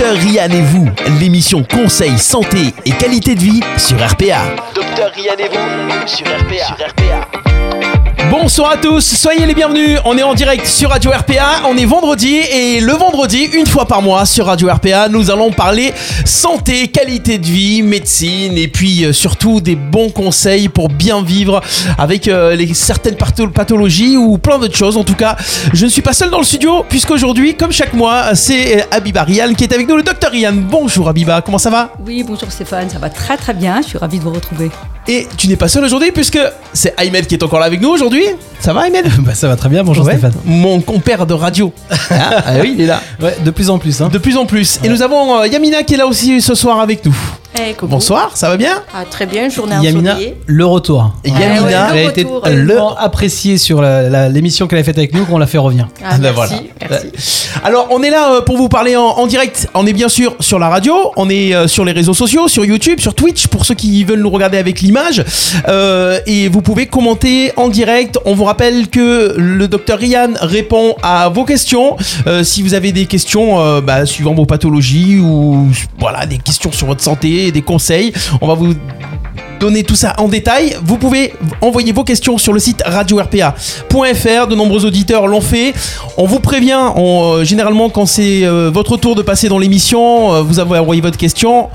Docteur Rian et vous, l'émission Conseil, Santé et Qualité de Vie sur RPA. Docteur Rian et vous sur RPA. Sur RPA. Bonsoir à tous, soyez les bienvenus. On est en direct sur Radio RPA. On est vendredi et le vendredi, une fois par mois sur Radio RPA, nous allons parler santé, qualité de vie, médecine et puis euh, surtout des bons conseils pour bien vivre avec euh, certaines pathologies ou plein d'autres choses. En tout cas, je ne suis pas seul dans le studio puisqu'aujourd'hui, comme chaque mois, c'est euh, Abiba Rian qui est avec nous, le docteur Rian. Bonjour Abiba, comment ça va? Oui, bonjour Stéphane, ça va très très bien. Je suis ravie de vous retrouver. Et tu n'es pas seul aujourd'hui puisque c'est Aymed qui est encore là avec nous aujourd'hui. Ça va Aymed bah, Ça va très bien, bonjour Stéphane. Mon compère de radio. Ah, ah, oui, il est là. Ouais, de plus en plus. Hein. De plus en plus. Et nous avons euh, Yamina qui est là aussi ce soir avec nous. Eh, Bonsoir, ça va bien ah, Très bien, journée Yamina, le retour. Yamina, elle a été appréciée sur l'émission qu'elle a faite avec nous, qu'on l'a fait revenir. Ah, ben merci, merci. Alors, on est là euh, pour vous parler en, direct. On est bien sûr sur la radio, on est euh, sur les réseaux sociaux, sur YouTube, sur Twitch, pour ceux qui veulent nous regarder avec l'image. Euh, et vous pouvez commenter en direct. On vous rappelle que le docteur Ryan répond à vos questions. si vous avez des questions bah, suivant vos pathologies ou voilà, des questions sur votre santé, des conseils. On va vous donner tout ça en détail. Vous pouvez envoyer vos questions sur le site radio-rpa.fr. De nombreux auditeurs l'ont fait. On vous prévient, euh, généralement quand c'est euh, votre tour de passer dans l'émission, euh, vous avez envoyé votre question.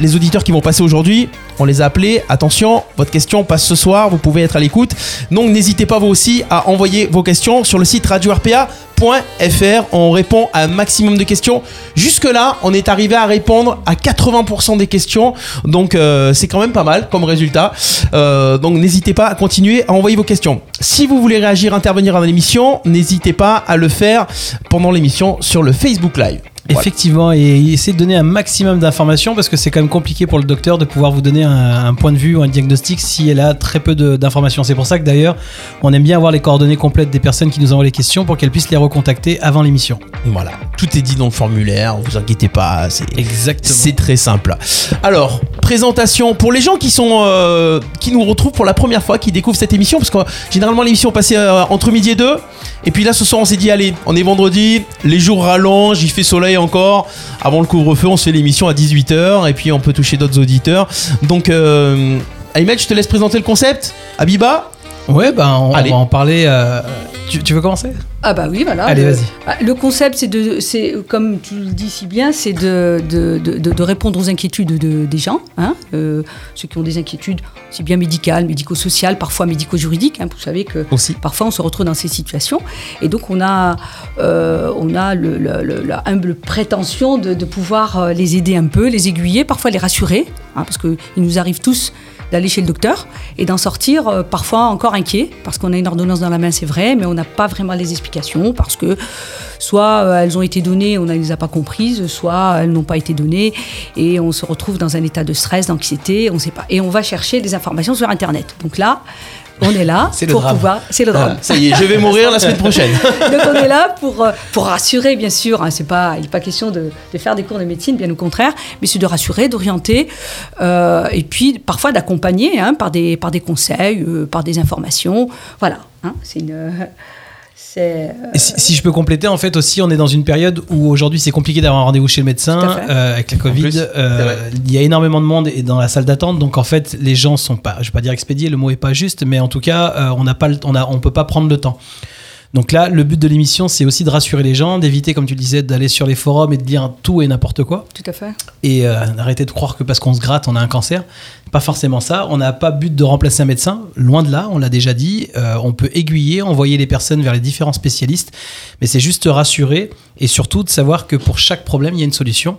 les auditeurs qui vont passer aujourd'hui, on les a appelés. Attention, votre question passe ce soir, vous pouvez être à l'écoute. Donc n'hésitez pas vous aussi à envoyer vos questions sur le site radio-rpa.fr. On répond à un maximum de questions. Jusque-là, on est arrivé à répondre à 80% des questions. Donc c'est quand même pas mal comme résultat. Euh, donc n'hésitez pas à continuer à envoyer vos questions. Si vous voulez réagir, intervenir dans l'émission, n'hésitez pas à le faire pendant l'émission sur le Facebook Live. Effectivement, et essayer de donner un maximum d'informations parce que c'est quand même compliqué pour le docteur de pouvoir vous donner un, point de vue ou un diagnostic si elle a très peu d'informations. C'est pour ça que d'ailleurs, on aime bien avoir les coordonnées complètes des personnes qui nous envoient les questions pour qu'elles puissent les recontacter avant l'émission. Voilà, tout est dit dans le formulaire, vous inquiétez pas, c'est C'est très simple. Alors, présentation pour les gens qui sont euh, qui nous retrouvent pour la première fois, qui découvrent cette émission parce que généralement l'émission passait euh, entre midi et deux. Et puis là, ce soir, on s'est dit, allez, on est vendredi, les jours rallongent, il fait soleil encore. Avant le couvre-feu, on se fait l'émission à 18h et puis on peut toucher d'autres auditeurs. Donc, euh, je te laisse présenter le concept. Abiba Ouais, ben on, va en parler. Euh, tu, veux commencer? Ah bah oui, voilà. Allez, vas-y. Bah, le concept, c'est de, c'est comme tu le dis si bien, c'est de, de, de, répondre aux inquiétudes des gens, hein, euh, ceux qui ont des inquiétudes, aussi bien médicales, médico-sociales, parfois médico-juridiques. Hein, vous savez que Aussi. parfois on se retrouve dans ces situations, et donc on a, euh, on a le, la humble prétention de, pouvoir les aider un peu, les aiguiller, parfois les rassurer, hein, parce qu'il nous arrive tous d'aller chez le docteur et d'en sortir euh, parfois encore inquiet parce qu'on a une ordonnance dans la main, c'est vrai, mais on n'a pas vraiment les explications parce que soit euh, elles ont été données, on ne les a pas comprises, soit elles n'ont pas été données et on se retrouve dans un état de stress, d'anxiété, on sait pas. Et on va chercher des informations sur Internet. Donc là, on est là pour pouvoir. C'est le drame. ça y est, je vais mourir la semaine prochaine. Donc on est là pour, euh, pour rassurer, bien sûr. Hein, c'est pas, il n'est pas question de, de, faire des cours de médecine, bien au contraire, mais c'est de rassurer, d'orienter, euh, et puis parfois d'accompagner hein, par, des, par des conseils, euh, par des informations. Voilà. Hein, c'est une. Euh, si, je peux compléter, en fait aussi, on est dans une période où aujourd'hui c'est compliqué d'avoir un rendez-vous chez le médecin euh, avec la Covid. Euh, il y a énormément de monde et dans la salle d'attente, donc en fait les gens sont pas, je vais pas dire expédiés, le mot est pas juste, mais en tout cas on n'a pas, on a, on peut pas prendre le temps. Donc là, le but de l'émission, c'est aussi de rassurer les gens, d'éviter, comme tu le disais, d'aller sur les forums et de dire tout et n'importe quoi. Tout à fait. Et d'arrêter de croire que parce qu'on se gratte, on a un cancer. Pas forcément ça. On n'a pas but de remplacer un médecin. Loin de là, on l'a déjà dit. Euh, on peut aiguiller, envoyer les personnes vers les différents spécialistes. Mais c'est juste rassurer et surtout de savoir que pour chaque problème, il y a une solution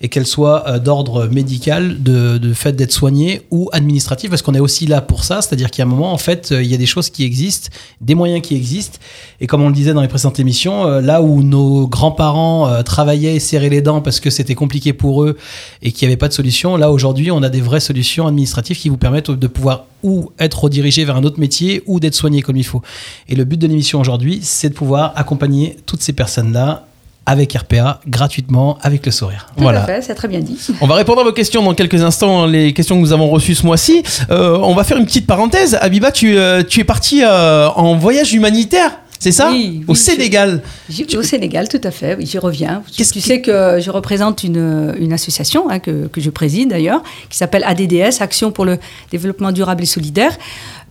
et qu'elle soit euh, d'ordre médical, de, fait d'être soigné ou administratif, parce qu'on est aussi là pour ça, c'est-à-dire qu'il y a un moment, en fait, euh, il y a des choses qui existent, des moyens qui existent, et comme on le disait dans les précédentes émissions, euh, là où nos grands-parents travaillaient et serraient les dents parce que c'était compliqué pour eux et qu'il n'y avait pas de solution, là aujourd'hui, on a des vraies solutions administratives qui vous permettent de pouvoir ou être redirigé vers un autre métier ou d'être soigné comme il faut. Et le but de l'émission aujourd'hui, c'est de pouvoir accompagner toutes ces personnes-là avec RPA gratuitement avec le sourire. Tout voilà. c'est très bien dit. On va répondre à vos questions dans quelques instants, les questions que nous avons reçues ce mois-ci. Euh, on va faire une petite parenthèse. Abiba, tu, euh, tu es parti euh, en voyage humanitaire C'est ça Oui, Au oui, je- Sénégal. J'y- Au Sénégal, tout à fait, oui, j'y reviens. Qu'est-ce tu sais que je représente une, une association hein, que, que je préside d'ailleurs, qui s'appelle ADDS, Action pour le développement durable et solidaire,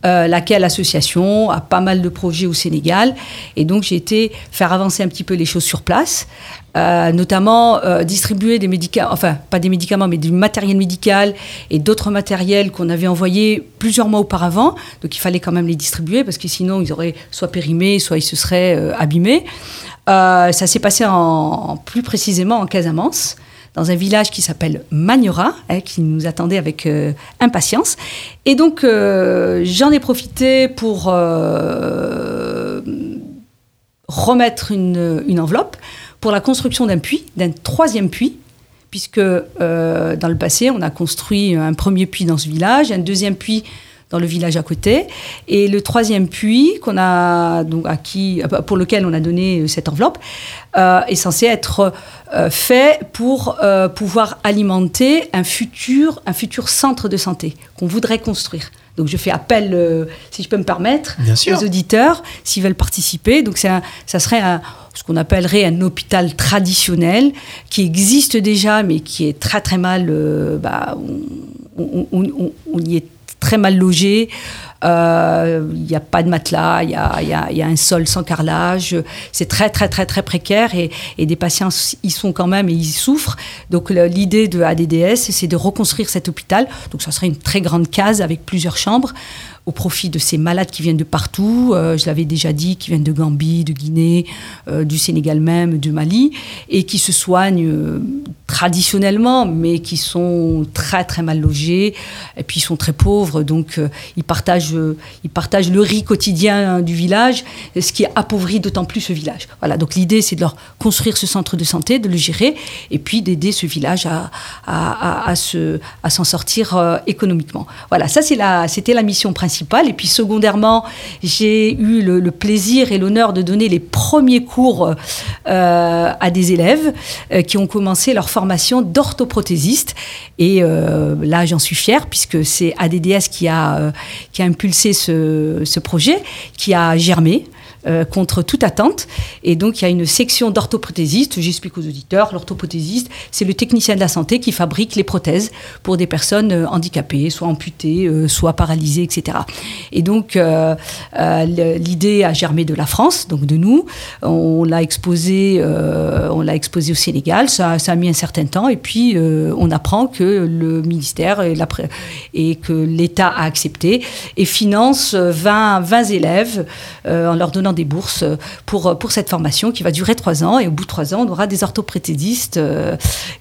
euh, laquelle association a pas mal de projets au Sénégal. Et donc j'ai été faire avancer un petit peu les choses sur place, euh, notamment euh, distribuer des médicaments, enfin pas des médicaments, mais du matériel médical et d'autres matériels qu'on avait envoyés plusieurs mois auparavant. Donc il fallait quand même les distribuer parce que sinon ils auraient soit périmé, soit ils se seraient abîmés. Ça s'est passé en- plus précisément en Casamance, dans un village qui s'appelle Magnora, hein, qui nous attendait avec euh, impatience. Et donc euh, j'en ai profité pour euh, remettre une, une enveloppe pour la construction d'un puits, d'un troisième puits, puisque dans le passé, on a construit un premier puits dans ce village, un deuxième puits dans le village à côté, et le troisième puits qu'on a donc acquis, euh, pour lequel on a donné euh, cette enveloppe, euh, est censé être euh, fait pour euh, pouvoir alimenter un futur, un futur centre de santé qu'on voudrait construire. Donc je fais appel, euh, si je peux me permettre, aux auditeurs s'ils veulent participer. Donc un- ça serait un- ce qu'on appellerait un hôpital traditionnel qui existe déjà, mais qui est très très mal. euh, bah, on, on- on- on- on y est très mal logé. Euh, Il n'y a pas de matelas, il y a, un sol sans carrelage. C'est très très très très précaire et, des patients y sont quand même et ils souffrent. Donc l'idée de ADDS, c'est de reconstruire cet hôpital. Donc ça serait une très grande case avec plusieurs chambres au profit de ces malades qui viennent de partout. Euh, je l'avais déjà dit, qui viennent de Gambie, de Guinée, euh, du Sénégal même, du Mali, et qui se soignent traditionnellement, mais qui sont très très mal logés, et puis ils sont très pauvres, donc euh, ils, partagent, euh, ils partagent le riz quotidien du village, ce qui appauvrit d'autant plus ce village. Voilà, donc l'idée c'est de leur construire ce centre de santé, de le gérer, et puis d'aider ce village à, à, se, à s'en sortir euh, économiquement. Voilà, ça c'est la, c'était la mission principale. Et puis secondairement, j'ai eu le, le plaisir et l'honneur de donner les premiers cours à des élèves qui ont commencé leur formation d'orthoprothésiste. Et euh, là, j'en suis fière puisque c'est ADDS qui a, euh, qui a impulsé ce, ce projet, qui a germé euh, contre toute attente. Et donc, il y a une section d'orthoprothésistes. J'explique aux auditeurs, l'orthoprothésiste, c'est le technicien de la santé qui fabrique les prothèses pour des personnes euh, handicapées, soit amputées, euh, soit paralysées, etc. Et donc, l'idée a germé de la France, donc de nous. On l'a exposé, on exposé au Sénégal. Ça, a mis un certain temps. Et puis, on apprend que le ministère et, et que l'État a accepté et finance euh, 20, 20 élèves en leur donnant des bourses euh, pour, pour cette formation qui va durer trois ans. Et au bout de trois ans, on aura des orthoprothésistes euh,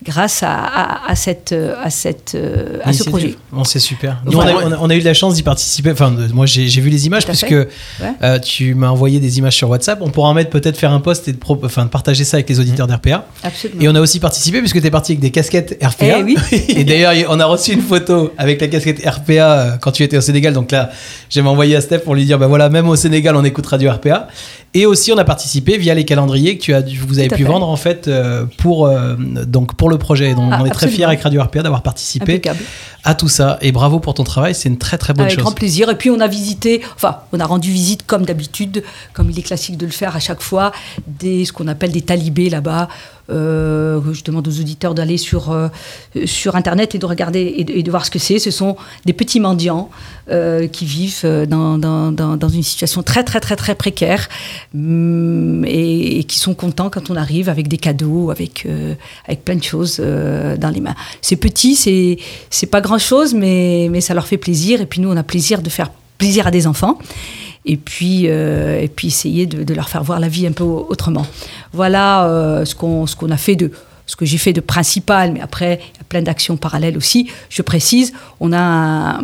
grâce à, à, à cette, euh, à, cette, euh, à ce projet. Bon, c'est super. Nous, Voilà. on, a, on eu de la chance d'y participer. Enfin, moi, j'ai vu les images puisque. Ouais. euh, tu m'as envoyé des images sur WhatsApp. On pourra en mettre peut-être faire un post et de, pro- enfin, de partager ça avec les auditeurs d'RPA. Absolument. Et on a aussi participé puisque tu es parti avec des casquettes RPA. Eh oui. et d'ailleurs, on a reçu une photo avec la casquette RPA euh, quand tu étais au Sénégal. Donc là, j'avais envoyé à Steph pour lui dire bah voilà, même au Sénégal, on écoute Radio RPA. Et aussi, on a participé via les calendriers que tu as, vous avez pu fait. vendre en fait euh, pour, euh, donc pour le projet. Donc, Ah, on est très fiers avec Radio RPA d'avoir participé Impeccable. à tout ça. Et bravo pour ton travail, c'est une très très bonne Avec chose. grand plaisir. Et puis on a visité, enfin, on a rendu visite comme d'habitude, comme il est classique de le faire à chaque fois, des, ce qu'on appelle des talibés là-bas. Euh, je demande aux auditeurs d'aller sur, euh, sur Internet et de regarder et de, voir ce que c'est. Ce sont des petits mendiants euh, qui vivent dans, dans, dans, une situation très, très, très, très précaire hum, et, et qui sont contents quand on arrive avec des cadeaux, avec, avec plein de choses dans les mains. C'est petit, c'est c'est pas grand-chose, mais, mais ça leur fait plaisir. Et puis nous, on a plaisir de faire plaisir à des enfants. Et puis, euh, et puis essayer de, leur faire voir la vie un peu autrement. Voilà euh, ce qu'on a fait de ce que j'ai fait de principal, mais après, il y a plein d'actions parallèles aussi. Je précise, on a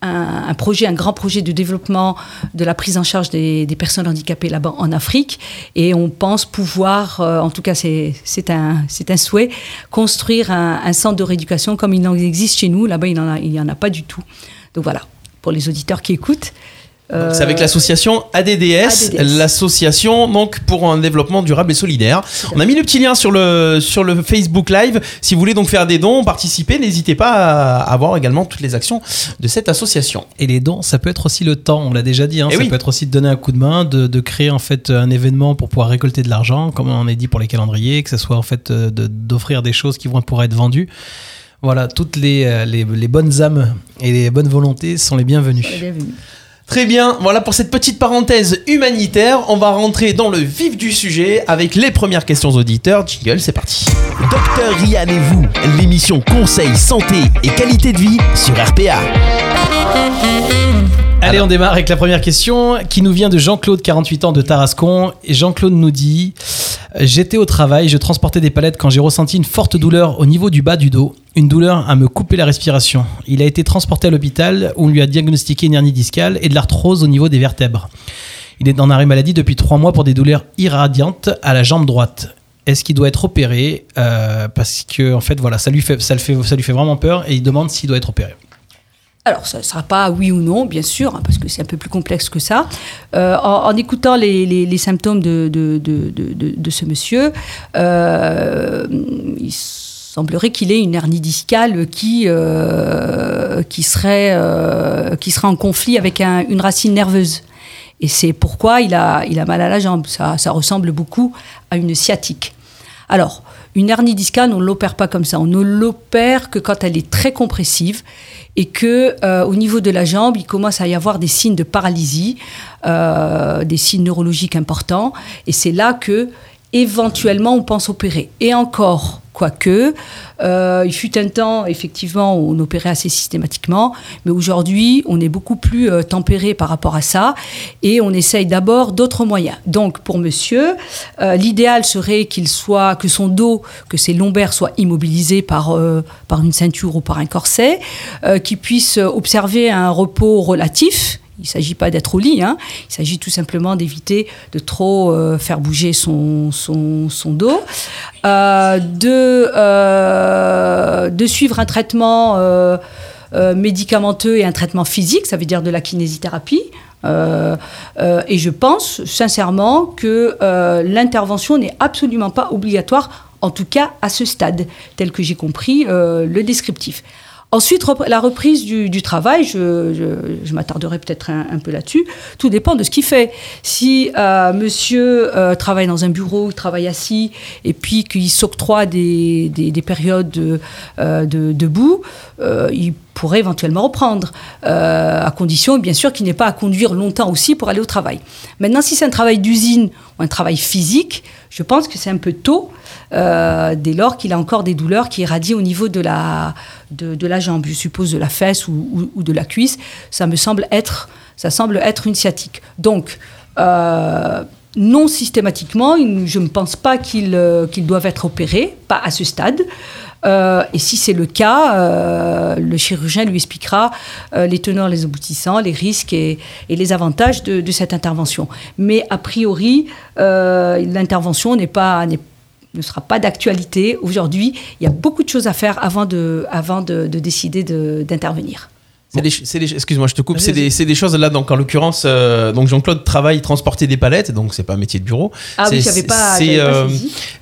un, projet, un grand projet de développement de la prise en charge des, personnes handicapées là-bas en Afrique, et on pense pouvoir, euh, en tout cas c'est un, un souhait, construire un, centre de rééducation comme il en existe chez nous. Là-bas, il n'y en a pas du tout. Donc voilà, pour les auditeurs qui écoutent, Euh, C'est avec l'association ADDS, ADDS. l'association donc pour un développement durable et solidaire. On a mis le petit lien sur le sur le Facebook Live. Si vous voulez donc faire des dons, participer, n'hésitez pas à, à voir également toutes les actions de cette association. Et les dons, ça peut être aussi le temps, on l'a déjà dit, hein, Eh ça oui. peut être aussi de donner un coup de main, de, de créer en fait un événement pour pouvoir récolter de l'argent, comme on a dit pour les calendriers, que ce soit en fait euh, de- d'offrir des choses qui vont pouvoir être vendues. Voilà, toutes les, euh, les, les bonnes âmes et les bonnes volontés sont les bienvenues. bienvenue. Très bien, voilà pour cette petite parenthèse humanitaire. On va rentrer dans le vif du sujet avec les premières questions auditeurs. Jingle, c'est parti. Docteur Rian et vous, l'émission Conseil, Santé et Qualité de Vie sur RPA. Allez, on démarre avec la première question qui nous vient de Jean-Claude, 48 ans de Tarascon. Et Jean-Claude nous dit J'étais au travail, je transportais des palettes quand j'ai ressenti une forte douleur au niveau du bas du dos, une douleur à me couper la respiration. Il a été transporté à l'hôpital où on lui a diagnostiqué une hernie discale et de l'arthrose au niveau des vertèbres. Il est en arrêt maladie depuis trois mois pour des douleurs irradiantes à la jambe droite. Est-ce qu'il doit être opéré? Euh, Parce que en fait, voilà, ça lui fait, ça le fait, ça lui fait vraiment peur et il demande s'il doit être opéré. Alors, ça ne sera pas oui ou non, bien sûr, hein, parce que c'est un peu plus complexe que ça. Euh, en, écoutant les, symptômes de, ce monsieur, euh, il semblerait qu'il ait une hernie discale qui, euh, qui, serait, euh, qui serait en conflit avec un- une racine nerveuse. Et c'est pourquoi il a, il a mal à la jambe. Ça, ça ressemble beaucoup à une sciatique. Alors, une hernie discale, on ne l'opère pas comme ça. On ne l'opère que quand elle est très compressive et que euh, au niveau de la jambe, il commence à y avoir des signes de paralysie, euh, des signes neurologiques importants. Et c'est là que éventuellement on pense opérer. Et encore, quoique, euh, il fut un temps, effectivement, où on opérait assez systématiquement, mais aujourd'hui, on est beaucoup plus euh, tempéré par rapport à ça, et on essaye d'abord d'autres moyens. Donc, pour monsieur, euh, l'idéal serait qu'il soit, que son dos, que ses lombaires soient immobilisés par, par une ceinture ou par un corset, qu'il puisse observer un repos relatif, il ne s'agit pas d'être au lit, hein. il s'agit tout simplement d'éviter de trop euh, faire bouger son, son, dos, euh, de, euh, de suivre un traitement médicamenteux et un traitement physique, ça veut dire de la kinésithérapie. Et je pense sincèrement que l'intervention n'est absolument pas obligatoire, en tout cas à ce stade, tel que j'ai compris le descriptif. Ensuite, la reprise du, travail, je, m'attarderai peut-être un, peu là-dessus. Tout dépend de ce qu'il fait. Si euh, monsieur euh, travaille dans un bureau, il travaille assis, et puis qu'il s'octroie des, des- des périodes de, euh, de- debout, il pourrait éventuellement reprendre, euh, à condition, bien sûr, qu'il n'ait pas à conduire longtemps aussi pour aller au travail. Maintenant, si c'est un travail d'usine ou un travail physique, je pense que c'est un peu tôt, euh, dès lors qu'il a encore des douleurs qui irradient au niveau de la, de, de la jambe, je suppose de la fesse ou, ou- de la cuisse. Ça me semble être, ça semble être une sciatique. Donc, euh, non systématiquement, je ne pense pas qu'ils qu'ils doivent être opérés, pas à ce stade. Euh, et si c'est le cas, euh, le chirurgien lui expliquera euh, les teneurs, les aboutissants, les risques et, les avantages de, cette intervention. Mais a priori, l'intervention n'est pas, ne sera pas d'actualité aujourd'hui. Il y a beaucoup de choses à faire avant de, avant de, de décider de- C'est des, excuse-moi, je te coupe. C'est des, des choses là, donc en l'occurrence, euh, donc Jean-Claude travaille transporter des palettes, donc c'est pas un métier de bureau. Ah oui, j'avais pas, c'est, euh.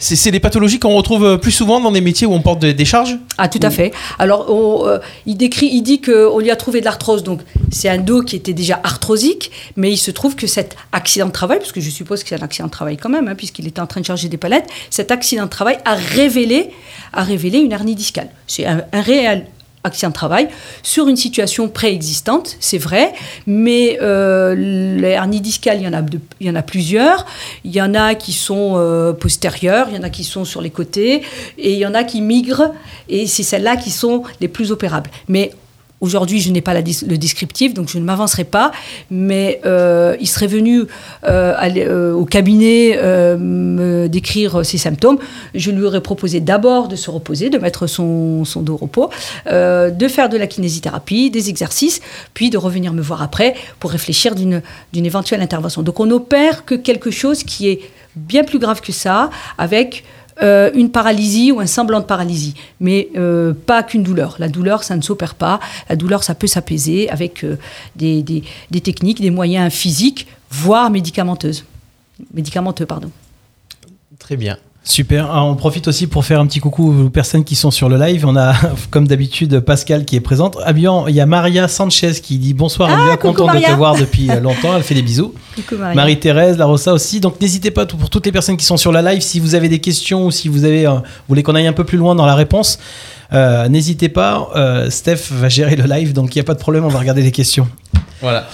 C'est c'est des pathologies qu'on retrouve euh, plus souvent dans des métiers où on porte des, des charges. Ah, tout à fait. Alors, on, euh, il décrit, il dit qu'on lui a trouvé de l'arthrose. Donc, c'est un dos qui était déjà arthrosique, mais il se trouve que cet accident de travail, parce que je suppose que c'est un accident de travail quand même, hein, puisqu'il était en train de charger des palettes, cet accident de travail a révélé, a révélé une hernie discale. C'est un, un réel accident de travail sur une situation préexistante, c'est vrai, mais euh, les hernies discales, il y en a, il y en a plusieurs. Il y en a qui sont euh, postérieures, il y en a qui sont sur les côtés, et il y en a qui migrent, et c'est celles-là qui sont les plus opérables. Mais Aujourd'hui, je n'ai pas le descriptif, donc je ne m'avancerai pas, mais euh, il serait venu euh, euh, au cabinet me décrire ses symptômes. Je lui aurais proposé d'abord de se reposer, de mettre son, son dos au repos, de faire de la kinésithérapie, des exercices, puis de revenir me voir après pour réfléchir d'une d'une éventuelle intervention. Donc on n'opère que quelque chose qui est bien plus grave que ça, avec euh, une paralysie ou un semblant de paralysie, mais euh, pas qu'une douleur. La douleur, ça ne s'opère pas. La douleur, ça peut s'apaiser avec euh, des, techniques, des moyens physiques, voire médicamenteuses. Médicamenteux, pardon. Très bien. Super. Ah, on profite aussi pour faire un petit coucou aux personnes qui sont sur le live. On a, comme d'habitude, Pascal qui est présente. Ah bien, il y a Maria Sanchez qui dit bonsoir, Ah, Amelia, coucou, content de te voir depuis euh, longtemps. Elle fait des bisous. Coucou Maria. Marie-Thérèse, La Rosa aussi. Donc n'hésitez pas, pour toutes les personnes qui sont sur la live, si vous avez des questions ou si vous avez, euh, vous voulez qu'on aille un peu plus loin dans la réponse, euh, n'hésitez pas. Euh, Steph va gérer le live, donc il n'y a pas de problème, on va regarder les questions. Voilà.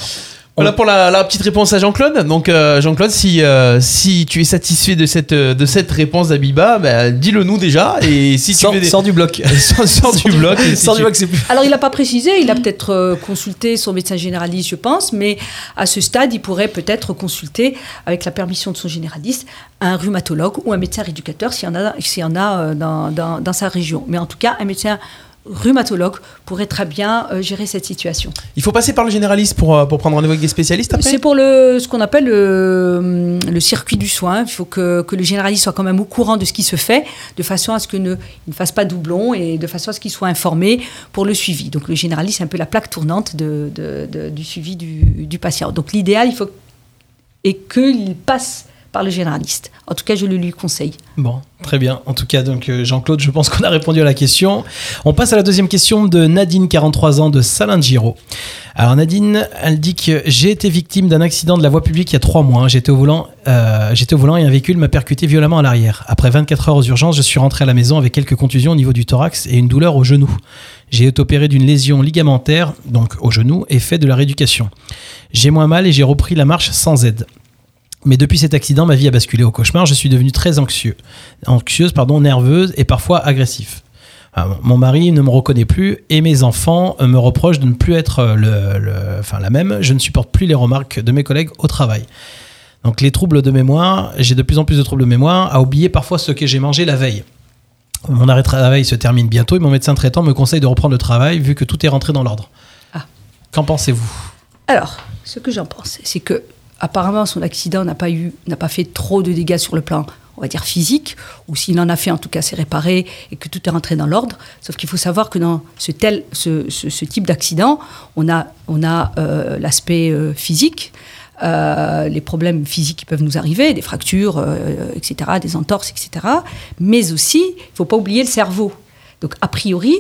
Voilà pour la, la petite réponse à Jean-Claude. Donc euh, Jean-Claude, si, euh, si tu es satisfait de cette, euh, de cette réponse d'Abiba, bah, dis-le nous déjà. Et si tu Sors, veux des- sors du bloc. sors, sors du bloc. et si Sors du bloc, c'est plus. Alors, il n'a pas précisé, il a peut-être euh, consulté son médecin généraliste, je pense, mais à ce stade, il pourrait peut-être consulter, avec la permission de son généraliste, un rhumatologue ou un médecin rééducateur s'il y en a, s'il y en a dans, dans- dans sa région. Mais en tout cas, un médecin rhumatologue pourrait très bien euh, gérer cette situation. Il faut passer par le généraliste pour, euh, pour prendre rendez-vous avec des spécialistes après C'est pour le, ce qu'on appelle le, le circuit du soin. Il faut que, que le généraliste soit quand même au courant de ce qui se fait, de façon à ce qu'il ne, ne fasse pas doublon et de façon à ce qu'il soit informé pour le suivi. Donc le généraliste, c'est un peu la plaque tournante de, de- de- du suivi du, du patient. Donc l'idéal, il faut est qu'il passe par le généraliste. En tout cas, je le lui conseille. Bon, très bien. En tout cas, donc euh, Jean-Claude, je pense qu'on a répondu à la question. On passe à la deuxième question de Nadine, 43 ans, de Salingiro. Alors Nadine, elle dit que j'ai été victime d'un accident de la voie publique il y a trois mois. J'étais au volant, euh, j'étais au volant et un véhicule m'a percuté violemment à l'arrière. Après 24 heures aux urgences, je suis rentré à la maison avec quelques contusions au niveau du thorax et une douleur au genou. J'ai été opéré d'une lésion ligamentaire, donc au genou, et fait de la rééducation. J'ai moins mal et j'ai repris la marche sans aide. Mais depuis cet accident, ma vie a basculé au cauchemar. Je suis devenu très anxieux, anxieuse, pardon, nerveuse et parfois agressif. Mon mari ne me reconnaît plus et mes enfants euh, me reprochent de ne plus être euh, le, le- enfin, la même. Je ne supporte plus les remarques de mes collègues au travail. Donc les troubles de mémoire, j'ai de plus en plus de troubles de mémoire, à oublier parfois ce que j'ai mangé la veille. Mon arrêt de travail se termine bientôt et mon médecin traitant me conseille de reprendre le travail vu que tout est rentré dans l'ordre. Ah. Qu'en pensez-vous? Alors, ce que j'en pense, c'est que apparemment son accident n'a pas eu, n'a pas fait trop de dégâts sur le plan, on va dire physique, ou s'il en a fait, en tout cas, c'est réparé et que tout est rentré dans l'ordre. Sauf qu'il faut savoir que dans ce tel, ce, type d'accident, on a, on a euh, l'aspect euh, physique. euh, les problèmes physiques qui peuvent nous arriver, des fractures, etc., des entorses, etc. Mais aussi, il ne faut pas oublier le cerveau. Donc, a priori,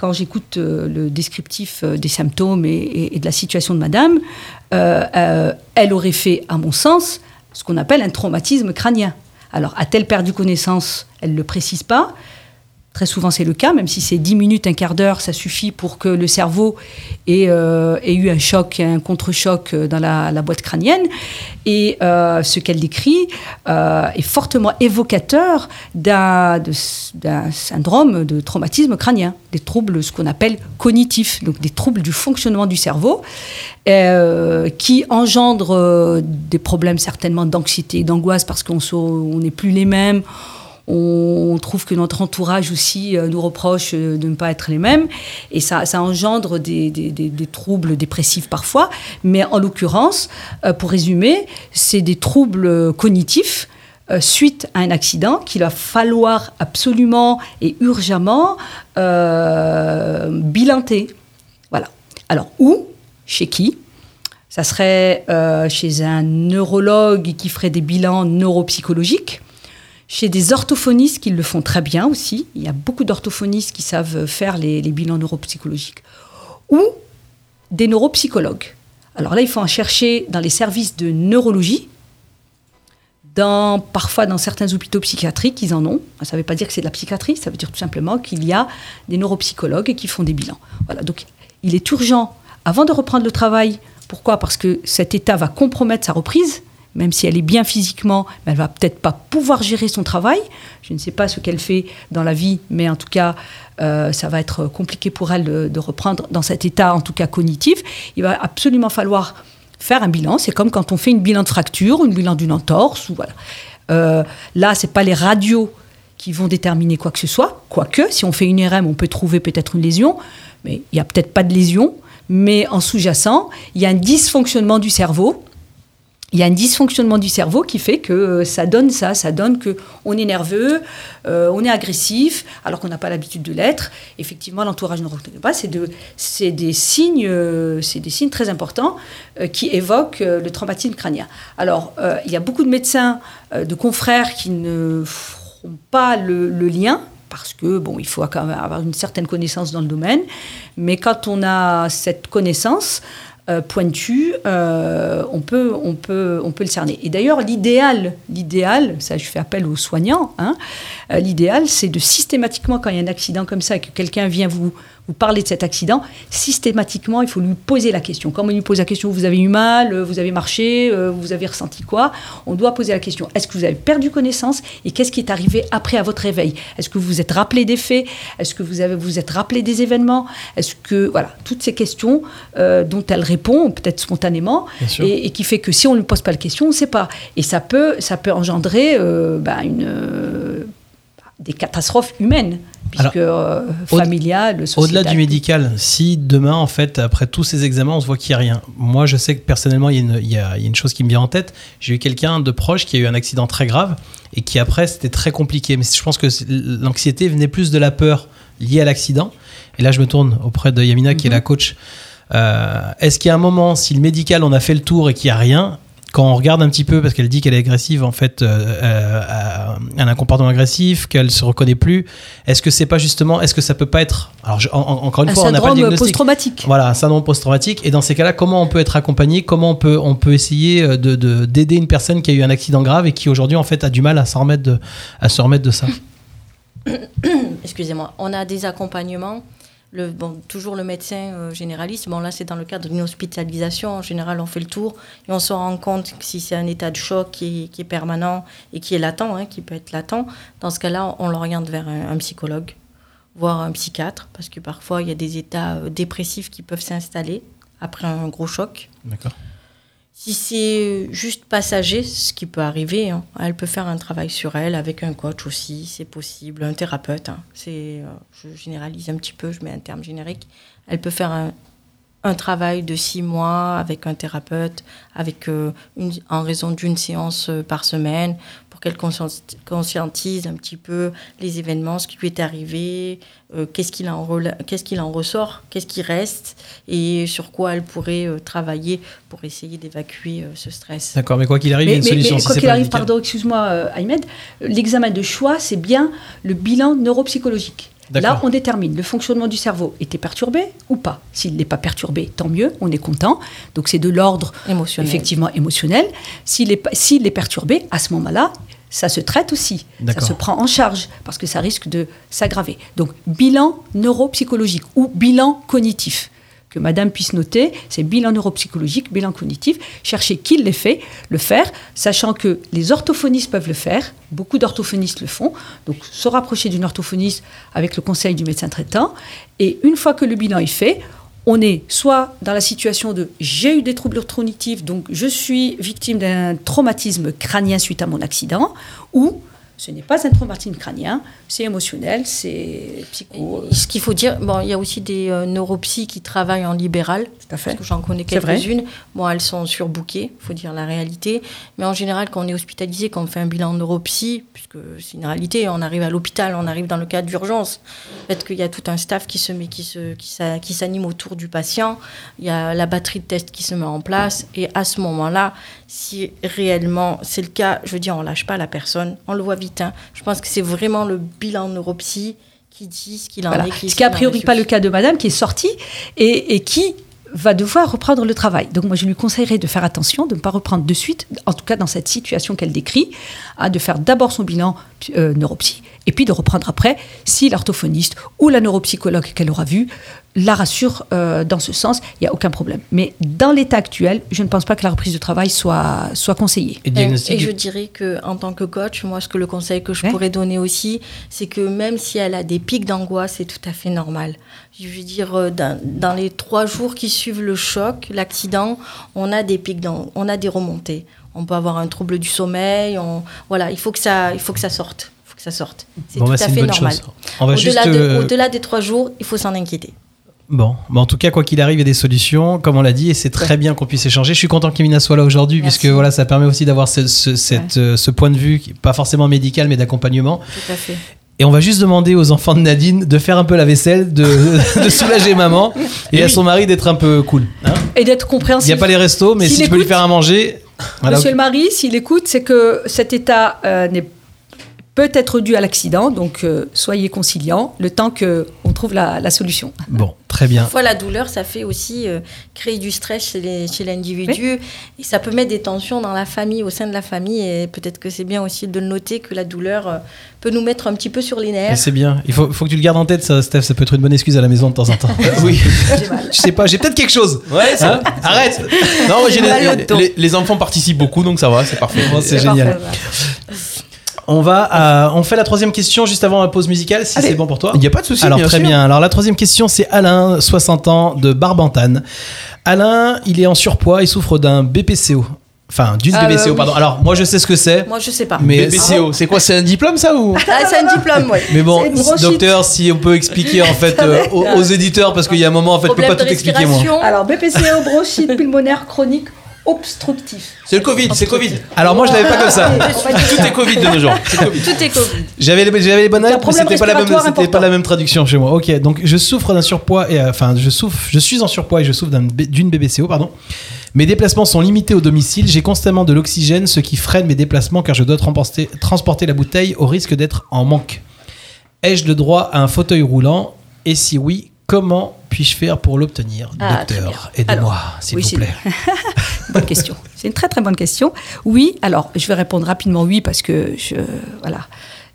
quand j'écoute euh, le descriptif euh, des symptômes et, de la situation de madame, euh, elle aurait fait, à mon sens, ce qu'on appelle un traumatisme crânien. Alors, a-t-elle perdu connaissance? Elle ne le précise pas. Très souvent, c'est le cas, même si c'est 10 minutes, un quart d'heure, ça suffit pour que le cerveau ait, euh, eu un choc, un contre-choc euh, dans la, boîte crânienne. Et euh, ce qu'elle décrit est fortement évocateur d'un syndrome de traumatisme crânien, des troubles, ce qu'on appelle cognitifs, donc des troubles du fonctionnement du cerveau, qui engendrent des problèmes certainement d'anxiété, d'angoisse, parce qu'on n'est plus les mêmes. On trouve que notre entourage aussi euh, nous reproche euh, de ne pas être les mêmes. Et ça, engendre des, troubles dépressifs parfois. Mais en l'occurrence, euh, pour résumer, c'est des troubles cognitifs suite à un accident qu'il va falloir absolument et urgemment bilanter. Voilà. Alors, où Chez qui? Ça serait chez un neurologue qui ferait des bilans neuropsychologiques, chez des orthophonistes qui le font très bien aussi. Il y a beaucoup d'orthophonistes qui savent faire les, bilans neuropsychologiques. Ou des neuropsychologues. Alors là, il faut en chercher dans les services de neurologie. Parfois, dans certains hôpitaux psychiatriques, ils en ont. Ça ne veut pas dire que c'est de la psychiatrie, ça veut dire tout simplement qu'il y a des neuropsychologues qui font des bilans. Voilà, donc il est urgent, avant de reprendre le travail, pourquoi? Parce que cet état va compromettre sa reprise, même si elle est bien physiquement, elle va peut-être pas pouvoir gérer son travail. Je ne sais pas ce qu'elle fait dans la vie, mais en tout cas, euh, ça va être compliqué pour elle de, de reprendre dans cet état, en tout cas cognitif. Il va absolument falloir faire un bilan. C'est comme quand on fait une bilan de fracture, une bilan d'une entorse, ou voilà. Euh, là, c'est pas les radios qui vont déterminer quoi que ce soit. Quoique, si on fait une IRM, on peut trouver peut-être une lésion, mais il n'y a peut-être pas de lésion. Mais en sous-jacent, il y a un dysfonctionnement du cerveau il y a un dysfonctionnement du cerveau qui fait que euh, ça donne ça, ça donne que on est nerveux, euh, on est agressif, alors qu'on n'a pas l'habitude de l'être. Effectivement, l'entourage ne reconnaît pas. C'est euh, des signes très importants qui évoquent le traumatisme crânien. Alors, il y a beaucoup de médecins, de confrères qui ne feront pas le, le lien. Parce que, bon, il faut quand même avoir une certaine connaissance dans le domaine. Mais quand on a cette connaissance, euh, pointu, euh, on, peut, on, peut, on peut le cerner. Et d'ailleurs, l'idéal, l'idéal, ça je fais appel aux soignants, hein, euh, l'idéal c'est de systématiquement, quand il y a un accident comme ça et que quelqu'un vient vous, vous parler de cet accident, systématiquement, il faut lui poser la question. Quand on lui pose la question, vous avez eu mal, euh, vous avez marché, euh, vous avez ressenti quoi On doit poser la question, est-ce que vous avez perdu connaissance et qu'est-ce qui est arrivé après à votre réveil? Est-ce que vous vous êtes rappelé des faits? Est-ce que vous avez vous êtes rappelé des événements? Est-ce que voilà toutes ces questions euh, dont elle répond peut-être spontanément et, et qui fait que si on ne lui pose pas la question, on ne sait pas. Et ça peut ça peut engendrer euh, bah, une euh, des catastrophes humaines puisque euh, au- familiales, Au-delà du médical, si demain, en fait, après tous ces examens, on se voit qu'il n'y a rien. Moi, je sais que personnellement, il y, a une- il y a, il y a une chose qui me vient en tête. J'ai eu quelqu'un de proche qui a eu un accident très grave et qui, après, c'était très compliqué. Mais je pense que l'anxiété venait plus de la peur liée à l'accident. Et là, je me tourne auprès de Yamina, qui est la coach. Euh, Est-ce qu'il y a un moment, si le médical, on a fait le tour et qu'il n'y a rien, quand on regarde un petit peu, parce qu'elle dit qu'elle est agressive, en fait, euh, euh, euh, elle a un comportement agressif, qu'elle se reconnaît plus, est-ce que c'est pas justement, est-ce que ça peut pas être, alors je- en- en- encore une un fois, on n'a pas le syndrome diagnostic. post-traumatique. Voilà, un syndrome post-traumatique. Et dans ces cas-là, comment on peut être accompagné? Comment on peut, on peut essayer euh, de de- d'aider une personne qui a eu un accident grave et qui aujourd'hui en fait a du mal à s'en remettre de, à se remettre de ça? Excusez-moi, on a des accompagnements. Toujours le médecin euh, généraliste. Bon, là, c'est dans le cadre d'une hospitalisation. En général, on fait le tour et on se rend compte que si c'est un état de choc qui est, qui est permanent et qui est latent, hein, qui peut être latent, dans ce cas-là, on l'oriente vers un, un psychologue, voire un psychiatre, parce que parfois, il y a des états euh, dépressifs qui peuvent s'installer après un gros choc. D'accord. Si c'est juste passager, ce qui peut arriver, hein, elle peut faire un travail sur elle avec un coach aussi, c'est possible, un thérapeute. hein. c'est, euh, je généralise un petit peu, je mets un terme générique. Elle peut faire un, travail de six mois avec un thérapeute, avec euh, une, en raison d'une séance euh, par semaine, pour qu'elle conscienti- conscientise un petit peu les événements, ce qui lui est arrivé, euh, qu'est-ce qu'il en, ressort, qu'est-ce qui reste, et sur quoi elle pourrait euh, travailler pour essayer d'évacuer euh, ce stress. D'accord, mais quoi qu'il arrive, il y a une Mais, solution. mais si quoi qu'il arrive, pardon, excuse-moi, euh, Ahmed, l'examen de choix, c'est bien le bilan neuropsychologique. Là, on détermine le fonctionnement du cerveau était perturbé ou pas. S'il n'est pas perturbé, tant mieux, on est content. Donc c'est de l'ordre Émotionnel. effectivement émotionnel. S'il est, s'il est perturbé, à ce moment-là, ça se traite aussi. Ça se prend en charge parce que ça risque de s'aggraver. Donc bilan neuropsychologique ou bilan cognitif que madame puisse noter, c'est bilan neuropsychologique, bilan cognitif, chercher qui le fait, le faire, sachant que les orthophonistes peuvent le faire, beaucoup d'orthophonistes le font, donc se rapprocher d'une orthophoniste avec le conseil du médecin traitant, et une fois que le bilan est fait, on est soit dans la situation de j'ai eu des troubles cognitifs, donc je suis victime d'un traumatisme crânien suite à mon accident, ou ce n'est pas un traumatisme crânien, c'est émotionnel, c'est psycho. Ce qu'il faut dire, bon, il y a aussi des euh, neuropsy qui travaillent en libéral. à fait. Parce que j'en connais quelques-unes. Bon, elles sont surbookées, il faut dire la réalité. Mais en général, quand on est hospitalisé, quand on fait un bilan neuropsy, puisque c'est une réalité, on arrive à l'hôpital, on arrive dans le cas d'urgence. Peut-être qu'il y a tout un staff qui se met, qui se, qui s'anime autour du patient. Il y a la batterie de tests qui se met en place. Et à ce moment-là, si réellement c'est le cas, je veux dire, on lâche pas la personne, on le voit vite. Hein. Je pense que c'est vraiment le bilan neuropsy qui dit ce qu'il en Voilà. est. qui- Ce qui a priori pas le cas de madame qui est sortie et, et qui va devoir reprendre le travail. Donc moi je lui conseillerais de faire attention, de ne pas reprendre de suite, en tout cas dans cette situation qu'elle décrit, hein, de faire d'abord son bilan euh, neuropsy et puis de reprendre après si l'orthophoniste ou la neuropsychologue qu'elle aura vu la rassure euh, dans ce sens, il n'y a aucun problème. Mais dans l'état actuel, je ne pense pas que la reprise de travail soit, soit conseillée. Et je dirais que en tant que coach, moi, ce que le conseil que je Ouais. pourrais donner aussi, c'est que même si elle a des pics d'angoisse, c'est tout à fait normal. Je veux dire, euh, dans, dans les trois jours qui suivent le choc, l'accident, on a des pics, on a des remontées. On peut avoir un trouble du sommeil. On, voilà, il faut que ça, il faut que ça sorte. Il faut que ça sorte. C'est Bon, tout bah, à fait normal. juste. De, euh, au-delà des trois jours, il faut s'en inquiéter. Bon, bah en tout cas, quoi qu'il arrive, il y a des solutions, comme on l'a dit, et c'est très bien qu'on puisse échanger. Je suis content qu'Emina soit là aujourd'hui, puisque voilà, ça permet aussi d'avoir ce, euh, ce point de vue, qui- pas forcément médical, mais d'accompagnement. Tout à fait. Et on va juste demander aux enfants de Nadine de faire un peu la vaisselle, de, de soulager maman, et à son mari d'être un peu cool. hein. Et d'être Il n'y compréhensif. a pas les restos, mais S'il si tu peux lui faire à manger. voilà. Monsieur le mari, s'il écoute, c'est que cet état euh, n'est peut être dû à l'accident, donc euh, soyez conciliants le temps qu'on trouve la, la solution. Bon, très bien. Parfois, la douleur, ça fait aussi euh, créer du stress chez l'individu et ça peut mettre des tensions dans la famille, au sein de la famille. Et peut-être que c'est bien aussi de le noter que la douleur euh, peut nous mettre un petit peu sur les nerfs. c'est bien. Il faut, faut que tu le gardes en tête, ça, Steph. Ça peut être une bonne excuse à la maison de temps en temps. Oui. J'ai mal. Je sais pas, j'ai peut-être quelque chose. Ouais, ça- Hein Arrête Non, moi, les, les- les enfants participent beaucoup, donc ça va, c'est parfait. Bon, c'est C'est génial. parfait, On va, à- on fait la troisième question juste avant la pause musicale, si c'est bon pour toi. Il n'y a pas de souci. Alors bien très sûr. bien. Alors la troisième question, c'est Alain, 60 ans, de Barbantane. Alain, il est en surpoids, il souffre d'un BPCO. Enfin, d'une Ah, BPCO, oui. pardon. Alors moi je sais ce que c'est, Moi, je sais pas. mais BBCO, c'est quoi C'est un diplôme ça ou? Ah, c'est un diplôme, oui. mais bon, docteur, si on peut expliquer en fait euh, aux, aux éditeurs, parce qu'il y a un moment en fait, je peux Problème pas tout expliquer moi. Alors, BPCO, bronchite pulmonaire chronique obstructif. C'est le Covid, c'est Covid. Alors moi je l'avais pas comme ça. Tout est Covid de nos jours. Tout est Covid. J'avais les, j'avais les bonnes mais problème c'était pas la même, respiratoire c'était pas important. la même traduction chez moi. Ok, donc je souffre d'un surpoids et euh, enfin je souffre, je suis en surpoids et je souffre d'une BBCO, pardon. Mes déplacements sont limités au domicile. J'ai constamment de l'oxygène, ce qui freine mes déplacements car je dois transporter, transporter la bouteille au risque d'être en manque. Ai-je le droit à un fauteuil roulant? Et si oui, comment puis-je faire pour l'obtenir Ah, Docteur, aidez-moi, s'il oui, vous c'est- plaît. Bonne question. C'est une très très bonne question. Oui, alors je vais répondre rapidement oui parce que je voilà.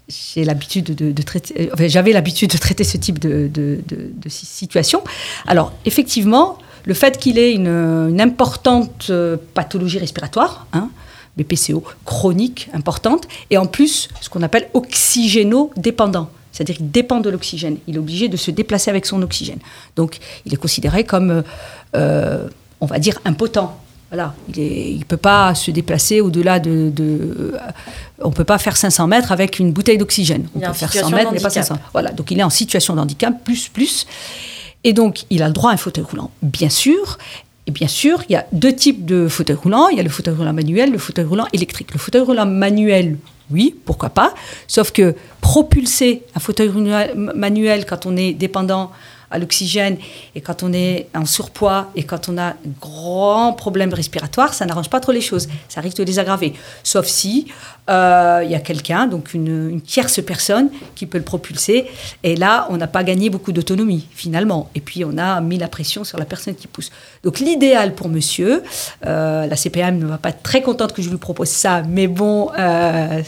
J'ai l'habitude de, de traiter, euh, enfin, j'avais l'habitude de traiter ce type de, de, de- de si- situation. Alors, effectivement, le fait qu'il ait une, une importante euh, pathologie respiratoire, hein, BPCO chronique importante, et en plus ce qu'on appelle oxygéno-dépendant. C'est-à-dire qu'il dépend de l'oxygène. Il est obligé de se déplacer avec son oxygène. Donc, il est considéré comme, euh, euh, on va dire, impotent. Voilà, il ne peut pas se déplacer au-delà de, de- euh, on peut pas faire 500 mètres avec une bouteille d'oxygène. On peut faire 100 situation mètres, mais pas handicap. 500. Voilà, donc il est en situation de handicap, plus, plus. Et donc, il a le droit à un fauteuil roulant, bien sûr. Et bien sûr, il y a deux types de fauteuils roulants. Il y a le fauteuil roulant manuel, le fauteuil roulant électrique. Le fauteuil roulant manuel, oui, pourquoi pas. Sauf que propulser un fauteuil roulant manuel quand on est dépendant à l'oxygène et quand on est en surpoids et quand on a un grand problème respiratoire, ça n'arrange pas trop les choses. Ça risque de les aggraver. Sauf si euh, il y a quelqu'un, donc une, tierce personne, qui peut le propulser. Et là, on n'a pas gagné beaucoup d'autonomie, finalement. Et puis, on a mis la pression sur la personne qui pousse. Donc, l'idéal pour monsieur, euh, la CPM ne va pas être très contente que je lui propose ça, mais bon, euh,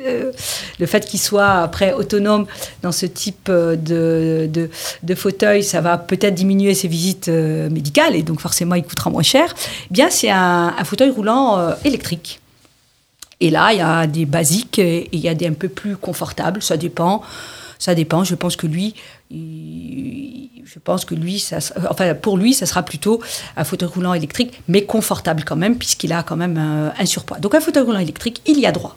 euh, le fait qu'il soit après autonome dans ce type euh, de, de, fauteuil, ça va peut-être diminuer ses visites euh, médicales et donc forcément il coûtera moins cher. Eh bien, c'est un, fauteuil roulant électrique. Et là, il y a des basiques et il y a des un peu plus confortables. Ça dépend. Ça dépend. Je pense que lui, je pense que lui, enfin pour lui, ça sera plutôt un fauteuil roulant électrique, mais confortable quand même, puisqu'il a quand même un, un surpoids. Donc un fauteuil roulant électrique, il y a droit.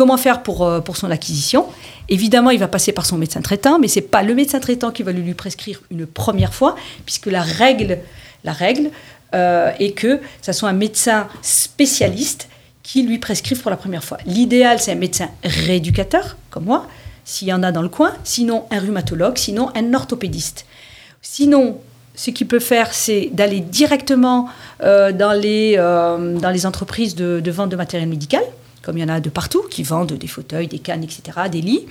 Comment faire pour, euh, pour son acquisition? Évidemment, il va passer par son médecin traitant, mais c'est pas le médecin traitant qui va lui, prescrire une première fois, puisque la règle, la règle euh, est que ça soit un médecin spécialiste qui lui prescrive pour la première fois. L'idéal, c'est un médecin rééducateur, comme moi, s'il y en a dans le coin, sinon un rhumatologue, sinon un orthopédiste. Sinon, ce qu'il peut faire, c'est d'aller directement euh, dans, les, dans les entreprises de vente de matériel médical, comme il y en a de partout, qui vendent des fauteuils, des cannes, etc., des lits.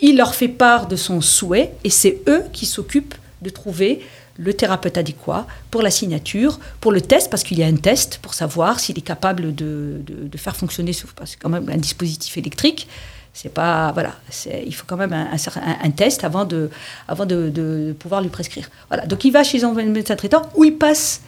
Il leur fait part de son souhait et c'est eux qui s'occupent de trouver le thérapeute adéquat pour la signature, pour le test, parce qu'il y a un test pour savoir s'il est capable de, de- faire fonctionner, ce- c'est quand même un dispositif électrique. C'est pas voilà, il faut quand même un, test avant de, avant de, pouvoir lui prescrire. Voilà, donc il va chez un médecin traitant où il passe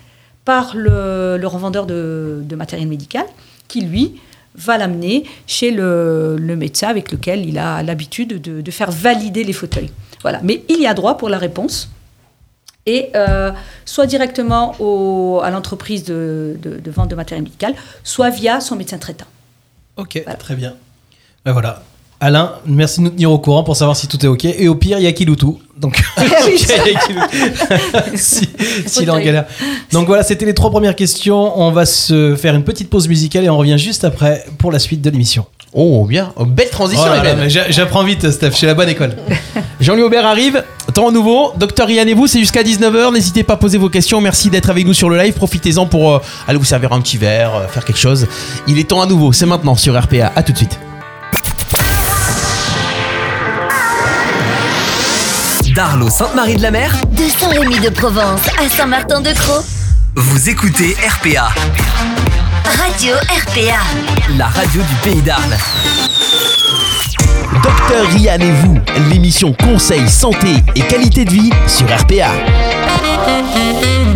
par le, le revendeur de, de matériel médical, qui lui va l'amener chez le, le médecin avec lequel il a l'habitude de, de faire valider les fauteuils. Voilà, mais il y a droit pour la réponse et euh, soit directement au- à l'entreprise de, de- de vente de matériel médical, soit via son médecin traitant. Ok, très bien. Ben voilà. Alain, merci de nous tenir au courant pour savoir si tout est ok. Et au pire, il y a Kiloutou. Donc, si, s'il est en galère. Donc voilà, c'était les trois premières questions. On va se faire une petite pause musicale et on revient juste après pour la suite de l'émission. Oh, bien. Oh, belle transition, Oh J'apprends vite, Steph. Je suis à la bonne école. Jean-Louis Aubert arrive. Temps nouveau. Docteur Yann et vous, c'est jusqu'à 19h. N'hésitez pas à poser vos questions. Merci d'être avec nous sur le live. Profitez-en pour euh, aller vous servir un petit verre, euh, faire quelque chose. Il est temps à nouveau. C'est maintenant sur RPA. À tout de suite. Darlo Sainte-Marie de la Mer, De Saint-Rémy de Provence à Saint-Martin-de-Croix. vous écoutez RPA, Radio RPA. la radio du pays d'Arles. Docteur Rian et vous, l'émission Conseil, Santé et Qualité de Vie sur RPA.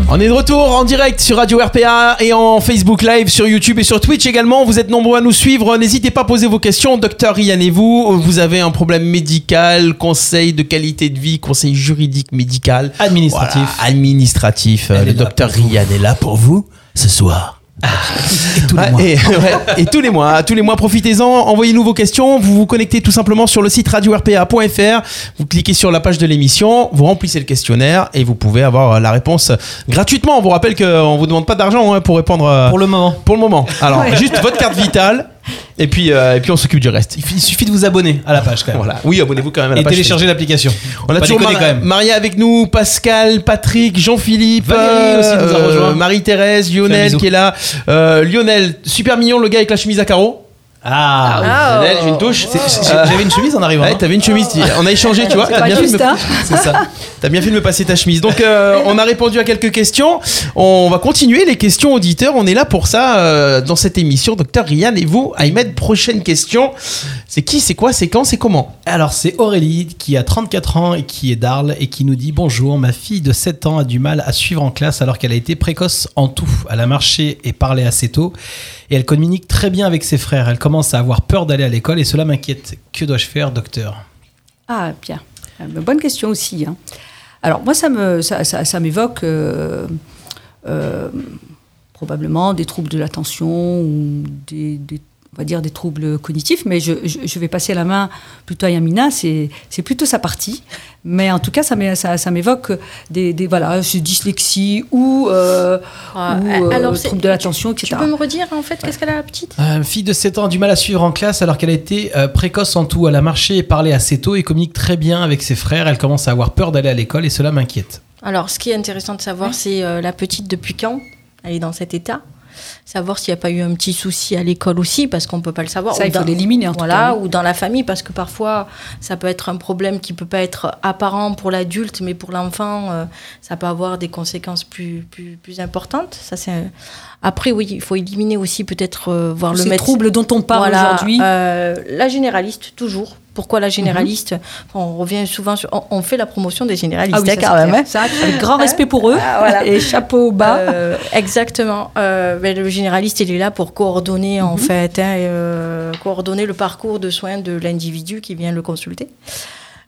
On est de retour en direct sur Radio RPA et en Facebook Live, sur YouTube et sur Twitch également. Vous êtes nombreux à nous suivre. N'hésitez pas à poser vos questions. Docteur Yann et vous, vous avez un problème médical, conseil de qualité de vie, conseil juridique médical, Administratif. Voilà, administratif. Elle Le docteur. Rian est là pour vous ce soir. Et tous les Ouais, mois. Et, ouais, et tous les mois, tous les mois, profitez-en, envoyez-nous vos questions. Vous vous connectez tout simplement sur le site radio-rpa.fr. Vous cliquez sur la page de l'émission, vous remplissez le questionnaire et vous pouvez avoir la réponse gratuitement. On vous rappelle qu'on vous demande pas d'argent hein, pour répondre. euh, Pour le moment. pour le moment. Alors, juste votre carte vitale et puis, euh, et puis on s'occupe du reste. Il fi- il suffit de vous abonner à la page quand même. Voilà. Oui, abonnez-vous quand même à la Et page. télécharger l'application. On a toujours Mar- quand même. Maria avec nous, Pascal, Patrick, Jean-Philippe, Valérie aussi nous a rejoint. Marie-Thérèse, Lionel qui est là. Euh, Lionel, super mignon le gars avec la chemise à carreaux. Ah, Ah, Lionel, j'ai une touche. J'ai- J'avais une chemise en arrivant. Ouais, hein. t'avais une chemise. On a échangé, tu vois. C'est T'as bien, me... hein C'est ça. t'as bien fait de me passer ta chemise. Donc, euh, on a répondu à quelques questions. On va continuer les questions auditeurs. On est là pour ça euh, dans cette émission. Docteur Rian et vous, Ahmed, prochaine question. C'est qui, c'est quoi, c'est quand, c'est comment Alors c'est Aurélie qui a 34 ans et qui est d'Arles et qui nous dit bonjour, ma fille de 7 ans a du mal à suivre en classe alors qu'elle a été précoce en tout. Elle a marché et parlé assez tôt et elle communique très bien avec ses frères. Elle commence à avoir peur d'aller à l'école et cela m'inquiète. Que dois-je faire docteur? Ah, bien. Euh, Bonne question aussi. hein. Alors, moi, ça m'évoque euh, euh, probablement des troubles de l'attention ou des- on va dire des troubles cognitifs, mais je, je- je vais passer la main plutôt à Yamina, c'est plutôt sa partie. Mais en tout cas, ça m'é- ça, ça m'évoque des, des voilà, dyslexie ou, euh, Ah, ou euh, alors, c'est- troubles de l'attention, Tu etc. peux me redire en fait qu'est-ce qu'elle a la petite? Euh, Fille de 7 ans a du mal à suivre en classe alors qu'elle a été euh, précoce en tout. Elle a marché et parlé assez tôt et communique très bien avec ses frères. Elle commence à avoir peur d'aller à l'école et cela m'inquiète. Alors, ce qui est intéressant de savoir, c'est euh, la petite depuis quand? Elle est dans cet état. Savoir s'il n'y a pas eu un petit souci à l'école aussi, parce qu'on ne peut pas le savoir. Ça, Ou il faut l'éliminer en tout Voilà, cas. ou dans la famille, parce que parfois, ça peut être un problème qui peut pas être apparent pour l'adulte, mais pour l'enfant, euh, ça peut avoir des conséquences plus, plus, plus importantes. Ça, c'est un- Après, oui, il faut éliminer aussi peut-être euh, voir le médecin. troubles dont on parle Voilà, aujourd'hui. euh, la généraliste, toujours. Pourquoi la généraliste On revient souvent sur. On, on fait la promotion des généralistes, Ah oui, hein, ça, quand c'est même. hein. Ça, avec grand respect pour eux Ah, voilà. et chapeau bas. Euh, exactement. Euh, ben, le généraliste, il est là pour coordonner, en fait, hein, euh, coordonner le parcours de soins de l'individu qui vient le consulter.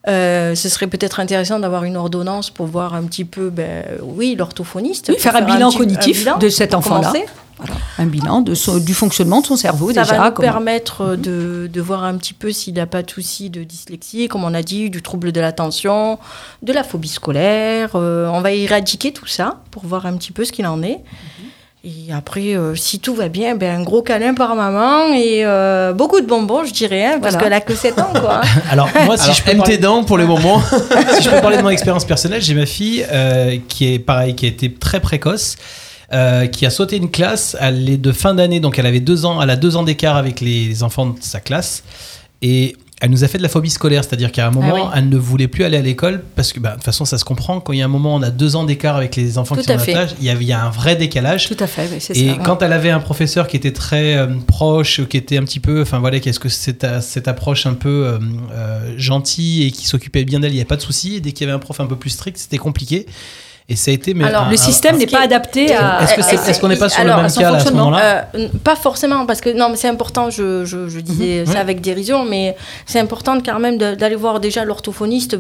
Euh, ce serait peut-être intéressant d'avoir une ordonnance pour voir un petit peu, ben, oui, l'orthophoniste. Oui, faire un bilan petit- cognitif bilan de cet enfant-là. Voilà, un bilan de son- du fonctionnement de son cerveau Ça déjà. va nous comment- permettre de, de voir un petit peu s'il n'a pas de souci de dyslexie, comme on a dit, du trouble de l'attention, de la phobie scolaire. Euh, on va éradiquer tout ça pour voir un petit peu ce qu'il en est. Et après, euh, si tout va bien, ben, un gros câlin par maman et euh, beaucoup de bonbons, je dirais, hein, parce Voilà. qu'elle a que 7 ans, quoi. Alors moi, si Alors, je peux aime parler- tes dents pour le moment. si je peux parler de mon expérience personnelle, j'ai ma fille euh, qui est pareil, qui a été très précoce, euh, qui a sauté une classe. Elle est de fin d'année, donc elle avait deux ans, elle a deux ans d'écart avec les enfants de sa classe, et elle nous a fait de la phobie scolaire, c'est-à-dire qu'à un moment, Ah oui. elle ne voulait plus aller à l'école parce que, bah, de toute façon, ça se comprend. Quand il y a un moment, on a deux ans d'écart avec les enfants Tout qui sont à âge, il y, avait, il y a un vrai décalage. Tout à fait, oui, c'est Et ça. ouais. quand elle avait un professeur qui était très euh, proche, qui était un petit peu, enfin voilà, qu'est-ce que cette, cette approche un peu euh, euh, gentille et qui s'occupait bien d'elle, il n'y a pas de souci. Et dès qu'il y avait un prof un peu plus strict, c'était compliqué. Et ça a été. Mais Alors, un- le système n'est pas adapté à. Est-ce que c'est- à- est-ce qu'on n'est pas sur le Alors, même son cas là, à ce moment-là? Euh, pas forcément, parce que non, mais c'est important, je, je, je disais ça avec dérision, mais c'est important quand même d'aller voir déjà l'orthophoniste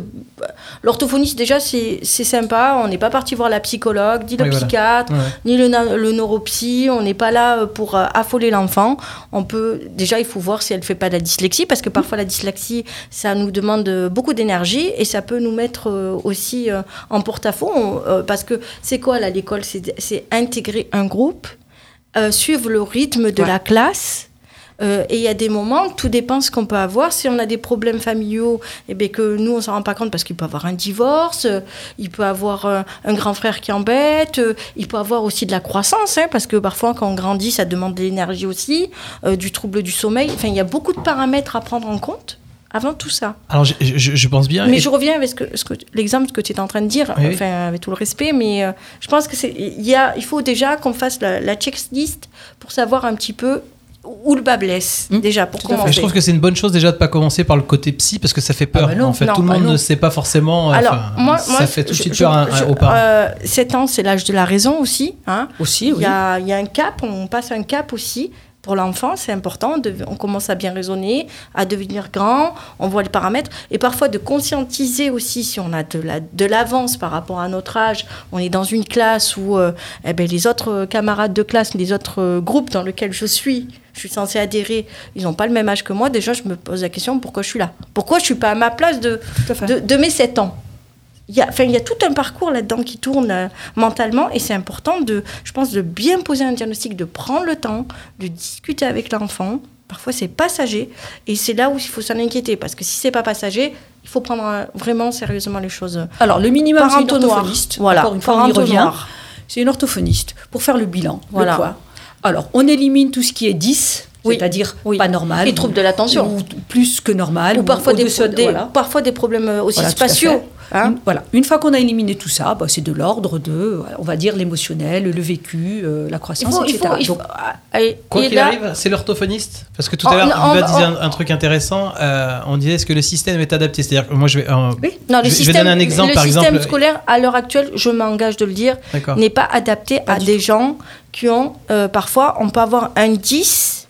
L'orthophoniste, déjà, c'est sympa. On n'est pas parti voir la psychologue, ni le Oui, voilà. psychiatre, Ouais. ni le, le neuropsy. On n'est pas là euh, pour euh, affoler l'enfant. On peut déjà, il faut voir si elle fait pas de la dyslexie, parce que parfois la dyslexie, ça nous demande beaucoup d'énergie et ça peut nous mettre euh, aussi en porte-à-faux. Euh, parce que c'est quoi là l'école? C'est intégrer un groupe, euh, suivre le rythme de Ouais. la classe. Euh, et il y a des moments, tout dépend ce qu'on peut avoir. Si on a des problèmes familiaux, et bien que nous, on s'en rend pas compte parce qu'il peut avoir un divorce, euh, il peut avoir un, un grand frère qui embête, euh, il peut avoir aussi de la croissance, hein, parce que parfois, quand on grandit, ça demande de l'énergie aussi, du trouble du sommeil. Enfin, il y a beaucoup de paramètres à prendre en compte avant tout ça. Alors, je, je- je pense bien. Mais et- je reviens avec ce que, ce que- l'exemple que tu es en train de dire, Oui, enfin, avec tout le respect, mais euh, je pense que c'est, il y a, il faut déjà qu'on fasse la, la checklist pour savoir un petit peu où le bas blesse, Hmm. déjà, pour commencer. je trouve que c'est une bonne chose déjà de pas commencer par le côté psy parce que ça fait peur. Ah bah non, en fait, non, tout le bah monde non. ne sait pas forcément. Alors, enfin, moi, ça moi, fait tout de suite je- peur à- je- aux parents. euh, 7 ans, c'est l'âge de la raison aussi. Hein. Aussi, Il oui. y, a, il y a un cap, on passe un cap aussi. Pour l'enfant, c'est important. de- on commence à bien raisonner, à devenir grand, on voit les paramètres. Et parfois de conscientiser aussi, si on a de la- de l'avance par rapport à notre âge, on est dans une classe où euh, eh ben, les autres euh, camarades de classe, les autres euh, groupes dans lesquels je suis, je suis censée adhérer, ils n'ont pas le même âge que moi. Déjà, je me pose la question pourquoi je suis là? Pourquoi je ne suis pas à ma place de, de mes 7 ans? Il y, a, enfin, il y a tout un parcours là-dedans qui tourne euh, mentalement et c'est important, de, je pense, de bien poser un diagnostic, de prendre le temps, de discuter avec l'enfant. Parfois, c'est passager et c'est là où il faut s'en inquiéter parce que si c'est pas passager, il faut prendre euh, vraiment sérieusement les choses. Alors, le minimum, c'est une orthophoniste. Voilà, Encore une fois, on y revient. C'est une orthophoniste pour faire le bilan. Voilà. Le Alors, on élimine tout ce qui est 10, Oui. c'est-à-dire Oui. pas normal. Les troubles de l'attention. Ou plus que normal. Ou parfois des, au-dessus de- des- voilà. parfois des problèmes euh, aussi Voilà, spatiaux. hein. Une, voilà. Une fois qu'on a éliminé tout ça, bah, c'est de l'ordre de, on va dire, l'émotionnel, le vécu, euh, la Il croissance, faut, il etc. faut, il faut- Donc, ah, et- Quoi qu'il arrive, c'est l'orthophoniste. Parce que tout Oh, à l'heure, non, Viva on- disait on- un, un truc intéressant. euh, on disait est-ce que le système est adapté? C'est-à-dire que moi, je vais. euh, Oui. Non, le Je- je vais donner un exemple, le par système exemple. scolaire, à l'heure actuelle, je m'engage de le dire, n'est pas adapté à des gens qui ont, euh, parfois, on peut avoir un 10,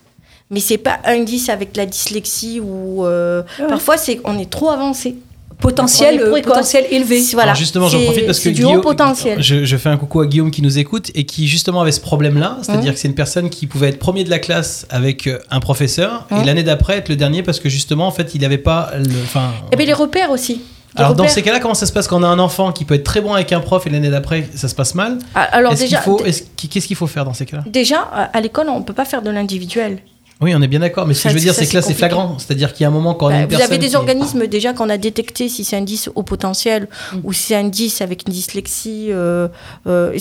mais c'est pas un 10 avec la dyslexie ou... euh, Ouais. Parfois, c'est on est trop avancé. potentiel, euh, potentiel élevé. Voilà. Alors justement, j'en profite parce que c'est du haut Guillaume, potentiel. Je, je fais un coucou à Guillaume qui nous écoute et qui justement avait ce problème-là, c'est-à-dire Mmh. que c'est une personne qui pouvait être premier de la classe avec euh, un professeur et Mmh. l'année d'après être le dernier parce que justement en fait il n'avait pas le. Enfin. Et bien, les repères aussi. Les Alors dans ces cas-là, comment ça se passe quand on a un enfant qui peut être très bon avec un prof et l'année d'après ça se passe mal? Ah, Alors Est-ce qu'il déjà, faut, qu'est-ce qu'il faut faire dans ces cas-là? déjà, à à l'école, on ne peut pas faire de l'individuel. Oui, on est bien d'accord, mais ce que je veux dire, c'est que là, c'est flagrant. C'est-à-dire qu'il y a un moment quand on a Bah, une vous avez des qui- organismes déjà qu'on a détecté si c'est un 10 au potentiel Mm. ou si c'est un 10 avec une dyslexie. euh, euh,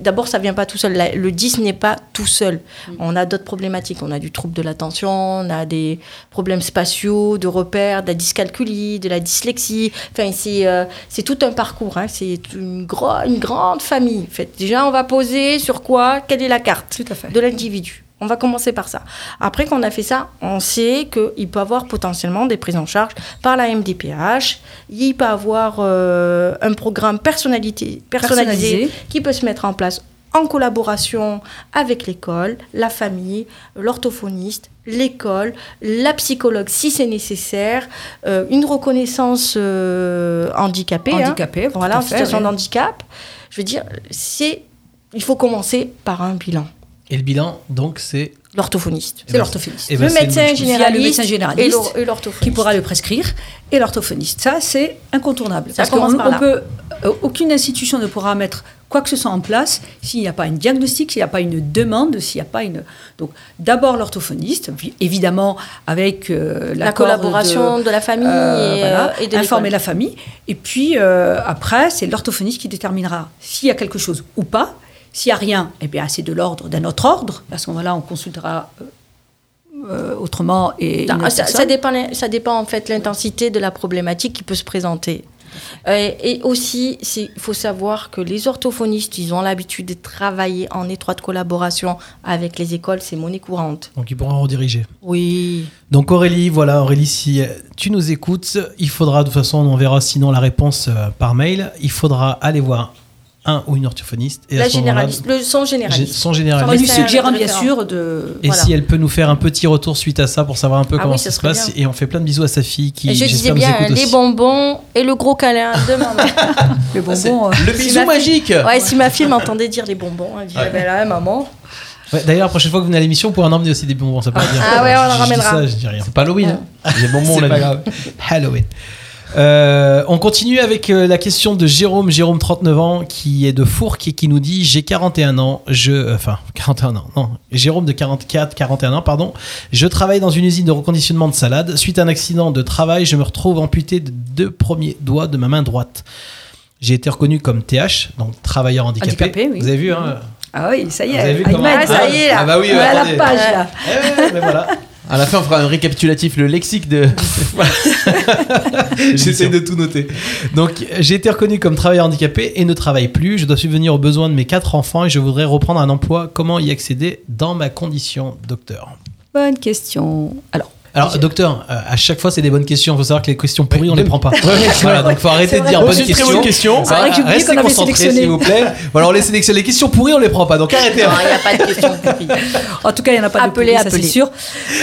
D'abord, ça vient pas tout seul. La- Le 10 n'est pas tout seul. Mm. On a d'autres problématiques. On a du trouble de l'attention, on a des problèmes spatiaux, de repères, de la dyscalculie, de la dyslexie. Enfin, c'est euh, tout un parcours. hein. C'est une, grande famille. En fait, déjà, on va poser sur quoi Quelle est la carte Tout à fait. de l'individu. On va commencer par ça. Après qu'on a fait ça, on sait qu'il peut avoir potentiellement des prises en charge par la MDPH. Il peut avoir euh, un programme personnalité, personnalisé, Personnalisé. qui peut se mettre en place en collaboration avec l'école, la famille, l'orthophoniste, l'école, la psychologue si c'est nécessaire, euh, une reconnaissance euh, handicapée. hein. Handicapé, tout voilà, en situation oui. de handicap. Je veux dire, c'est, il faut commencer par un bilan. Et le bilan, donc, c'est. L'orthophoniste. Eh C'est ben, l'orthophoniste. eh ben, le médecin a le généraliste, médecin généraliste et l'or- et l'orthophoniste. qui pourra le prescrire, et l'orthophoniste. Ça, c'est incontournable. Ça Parce commence qu'on par on là. peut, euh, aucune institution ne pourra mettre quoi que ce soit en place s'il n'y a pas un diagnostic, s'il n'y a pas une demande, s'il n'y a pas une. Donc, d'abord l'orthophoniste, puis évidemment avec euh, la collaboration de, la famille euh, et, voilà, euh, et de informer la famille. Et puis euh, après, c'est l'orthophoniste qui déterminera s'il y a quelque chose ou pas. S'il n'y a rien, eh bien, c'est de l'ordre d'un autre ordre. À ce moment-là, on consultera euh, euh, autrement et Non, une autre ça, ça dépend, ça dépend en fait de l'intensité de la problématique qui peut se présenter. Euh, et aussi, il faut savoir que les orthophonistes, ils ont l'habitude de travailler en étroite collaboration avec les écoles, c'est monnaie courante. Donc, ils pourront rediriger. Oui. Donc Aurélie, voilà Aurélie, si tu nous écoutes, il faudra de toute façon, on verra sinon la réponse par mail. Il faudra aller voir un ou une orthophoniste. Et La à ce moment-là, généraliste, le son gé- généraliste. son En généraliste. lui c'est un suggérant bien sûr de. Et Voilà. si elle peut nous faire un petit retour suite à ça pour savoir un peu Ah comment oui, ça ça se passe. bien. Et on fait plein de bisous à sa fille qui Et je disais j'espère, nous bien écoute les aussi. bonbons et le gros câlin de maman. Les bonbons. euh, Le Si bisou ma fille- magique ouais, si ma fille m'entendait dire les bonbons, elle dirait ben là, maman. Ouais, D'ailleurs, la prochaine fois que vous venez à l'émission, vous pourrez en emmener aussi des bonbons. Ça peut être bien. Ah ouais, on en Je dis ramènera. ça, je dis rien. C'est pas Halloween. hein. Les bonbons, on pas dit. grave. Halloween. Euh, on continue avec euh, la question de Jérôme, Jérôme 39 ans, qui est de Fourques et qui nous dit j'ai 41 ans, je euh, enfin 41 ans, non, Jérôme de 44, 41 ans, pardon. Je travaille dans une usine de reconditionnement de salade. Suite à un accident de travail, je me retrouve amputé de deux premiers doigts de ma main droite. J'ai été reconnu comme TH, donc travailleur handicapé. Handicapé, oui. Vous avez vu, hein Ah oui, ça y est. Vous avez vu Ahmed, comment- Ah, ça y est, là. Ah bah oui, on à la page là. Eh mais voilà. À la fin, on fera un récapitulatif, le lexique de. J'essaie de tout noter. Donc, j'ai été reconnu comme travailleur handicapé et ne travaille plus. Je dois subvenir aux besoins de mes quatre enfants et je voudrais reprendre un emploi. Comment y accéder dans ma condition, docteur? Bonne question. Alors, Alors, docteur, euh, à chaque fois, c'est des bonnes questions. Il faut savoir que les questions pourries, on les prend pas. voilà, donc faut arrêter de dire bonnes c'est une très questions. bonne question. C'est vrai que j'ai oublié Restez qu'on avait concentrés, sélectionné. s'il vous plaît. Voilà, on les sélectionne. Les questions pourries, on les prend pas. Donc, arrêtez. Non, il n'y a pas de question pourrie. en tout cas, il n'y en a pas Appelez, de pourri, ça c'est sûr.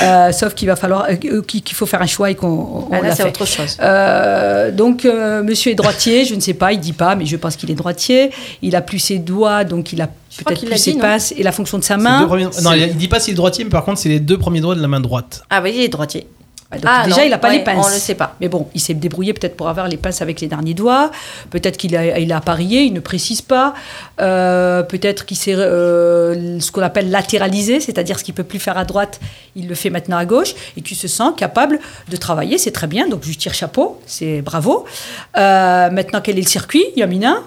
Euh, sauf qu'il va falloir euh, qu'il faut faire un choix et qu'on on Ah, l'a là, c'est fait. autre chose. Euh, donc, euh, monsieur est droitier, je ne sais pas, il dit pas, mais je pense qu'il est droitier. Il a plus ses doigts, donc il a peut-être plus ses pinces et la fonction de sa main. Non, il dit pas s'il est droitier, mais par contre, c'est les deux premiers doigts de la main droite. Ah oui, il est droitier. Ah, donc Ah, déjà, non, il n'a pas ouais, les pinces. on le sait pas. Mais bon, il s'est débrouillé peut-être pour avoir les pinces avec les derniers doigts. Peut-être qu'il a, il a parié, il ne précise pas. Euh, peut-être qu'il s'est euh, ce qu'on appelle latéralisé, c'est-à-dire ce qu'il peut plus faire à droite, il le fait maintenant à gauche et qu'il se sent capable de travailler. C'est très bien, donc je lui tire chapeau, c'est bravo. Euh, maintenant, quel est le circuit, Yamina?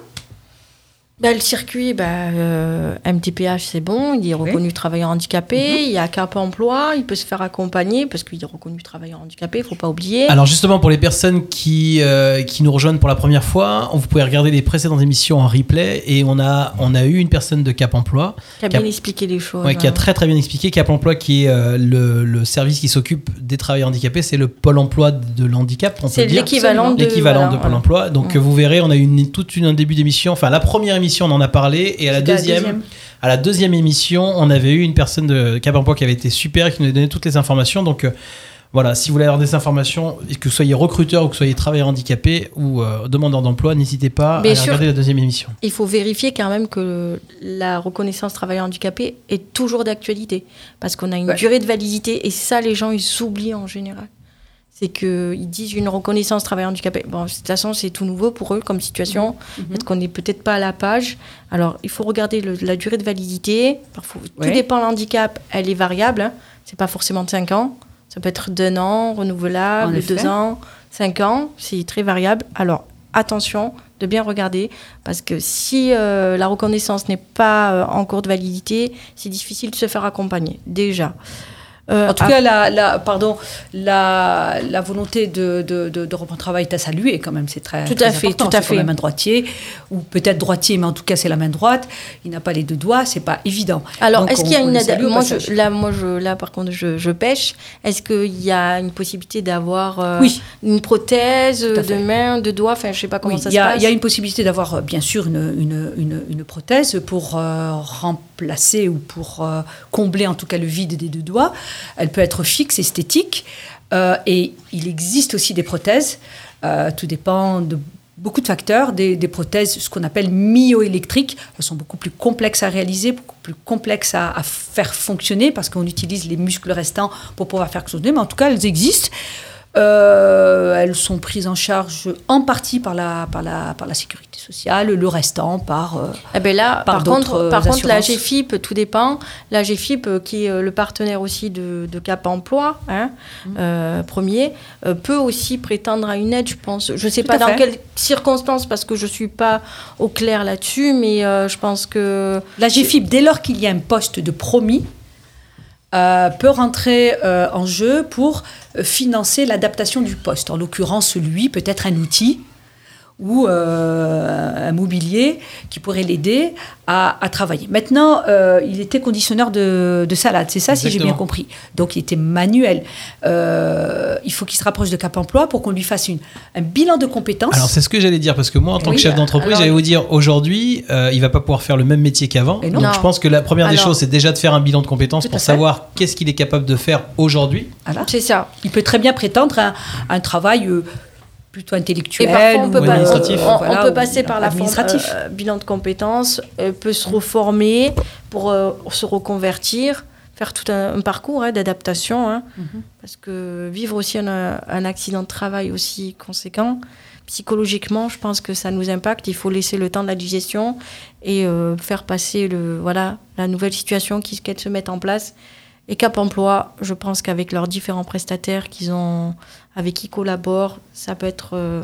Bah, le circuit, bah, euh, MTPH, c'est bon. Il est reconnu travailleur handicapé. Il y a Cap Emploi. Il peut se faire accompagner parce qu'il est reconnu travailleur handicapé. Il faut pas oublier. Alors justement, pour les personnes qui, euh, qui nous rejoignent pour la première fois, vous pouvez regarder les précédentes émissions en replay et on a, on a eu une personne de Cap Emploi qui a bien expliqué les choses. ouais, qui a hein. très très bien expliqué. Cap Emploi qui est euh, le, le service qui s'occupe des travailleurs handicapés, c'est le Pôle Emploi de l'handicap, on peut C'est l'équivalent de. L'équivalent voilà, de Pôle voilà. Emploi. Donc Mm. euh, vous verrez, on a eu une, toute une, un début d'émission. Enfin, la première émission, on en a parlé et à la deuxième, à la deuxième émission, on avait eu une personne de Cap Emploi qui avait été super, et qui nous a donné toutes les informations. Donc euh, voilà, si vous voulez avoir des informations, et que vous soyez recruteur ou que vous soyez travailleur handicapé ou euh, demandeur d'emploi, n'hésitez pas Bien à sûr. regarder la deuxième émission. Il faut vérifier quand même que la reconnaissance travailleur handicapé est toujours d'actualité. Parce qu'on a une Ouais. durée de validité et ça, les gens, ils s'oublient en général. C'est qu'ils disent une reconnaissance travailleur handicapé. Bon, de toute façon, c'est tout nouveau pour eux comme situation. Peut-être qu'on n'est peut-être pas à la page. Alors, il faut regarder le- la durée de validité. Parfois, Ouais. Tout dépend de l'handicap, elle est variable. Hein. C'est pas forcément de 5 ans. Ça peut être d'un an, En renouvelable. 2 ans, 5 ans. C'est très variable. Alors, attention de bien regarder parce que si euh, la reconnaissance n'est pas euh, en cours de validité, c'est difficile de se faire accompagner déjà. Euh, En tout cas, la, la- pardon, la, la volonté de, de, de, de reprendre le travail est à saluer quand même. C'est très, Tout très à fait, important. tout à C'est quand fait. même un droitier, ou peut-être droitier, mais en tout cas, c'est la main droite. Il n'a pas les deux doigts, c'est pas évident. Alors, est-ce qu'il y a une ad- moi, je, là, moi, je, là, par contre, je, je pêche. Est-ce qu'il y a une possibilité d'avoir euh, Oui. une prothèse de fait. main, de doigt Enfin, je sais pas comment Oui, ça se y, a, passe. il y a une possibilité d'avoir, euh, bien sûr, une, une, une, une prothèse pour euh, remplacer ou pour euh, combler en tout cas le vide des deux doigts. Elle peut être fixe, esthétique, euh, et il existe aussi des prothèses. Euh, tout dépend de beaucoup de facteurs, des, prothèses, ce qu'on appelle myoélectriques. Elles sont beaucoup plus complexes à réaliser, beaucoup plus complexes à, à faire fonctionner parce qu'on utilise les muscles restants pour pouvoir faire fonctionner. Mais en tout cas, elles existent. Euh, elles sont prises en charge en partie par la, par la, par la sécurité sociale, le restant par... euh, Eh ben là, par contre, la. GFIP, tout dépend. La GFIP, euh, qui est euh, le partenaire aussi de, de Cap Emploi, hein, Mmh. euh, premier, peut aussi prétendre à une aide, je pense. Je ne sais Tout pas dans fait. quelles circonstances, parce que je ne suis pas au clair là-dessus, mais je pense que... La GFIP, dès lors qu'il y a un poste de promis, euh, peut rentrer euh, en jeu pour euh, financer l'adaptation du poste. En l'occurrence, lui peut être un outil ou euh, un mobilier qui pourrait l'aider à, à travailler. Maintenant, euh, il était conditionneur de, de salade, c'est ça si j'ai bien compris. Donc il était manuel. Euh, il faut qu'il se rapproche de Cap Emploi pour qu'on lui fasse une, un bilan de compétences. Alors c'est ce que j'allais dire parce que moi en tant Oui, que chef d'entreprise j'allais vous dire aujourd'hui euh, il va pas pouvoir faire le même métier qu'avant donc non. je pense que la première des Alors- choses c'est déjà de faire un bilan de compétences pour savoir qu'est-ce qu'il est capable de faire aujourd'hui. C'est ça. Il peut très bien prétendre à, un travail euh, plutôt Et intellectuel. parfois, on peut, ou, pas- administratif. on- on voilà, peut passer par la forme, administratif. euh, bilan de compétences, euh, peut se reformer pour euh, se reconvertir, faire tout un, un parcours hein, d'adaptation. hein. Mhm. Parce que vivre aussi un, un accident de travail aussi conséquent, psychologiquement, je pense que ça nous impacte. Il faut laisser le temps de la digestion et euh, faire passer le, voilà, la nouvelle situation qui qu'elle se mette en place. Et Cap Emploi, je pense qu'avec leurs différents prestataires qu'ils ont, avec qui ils collaborent, ça peut être euh,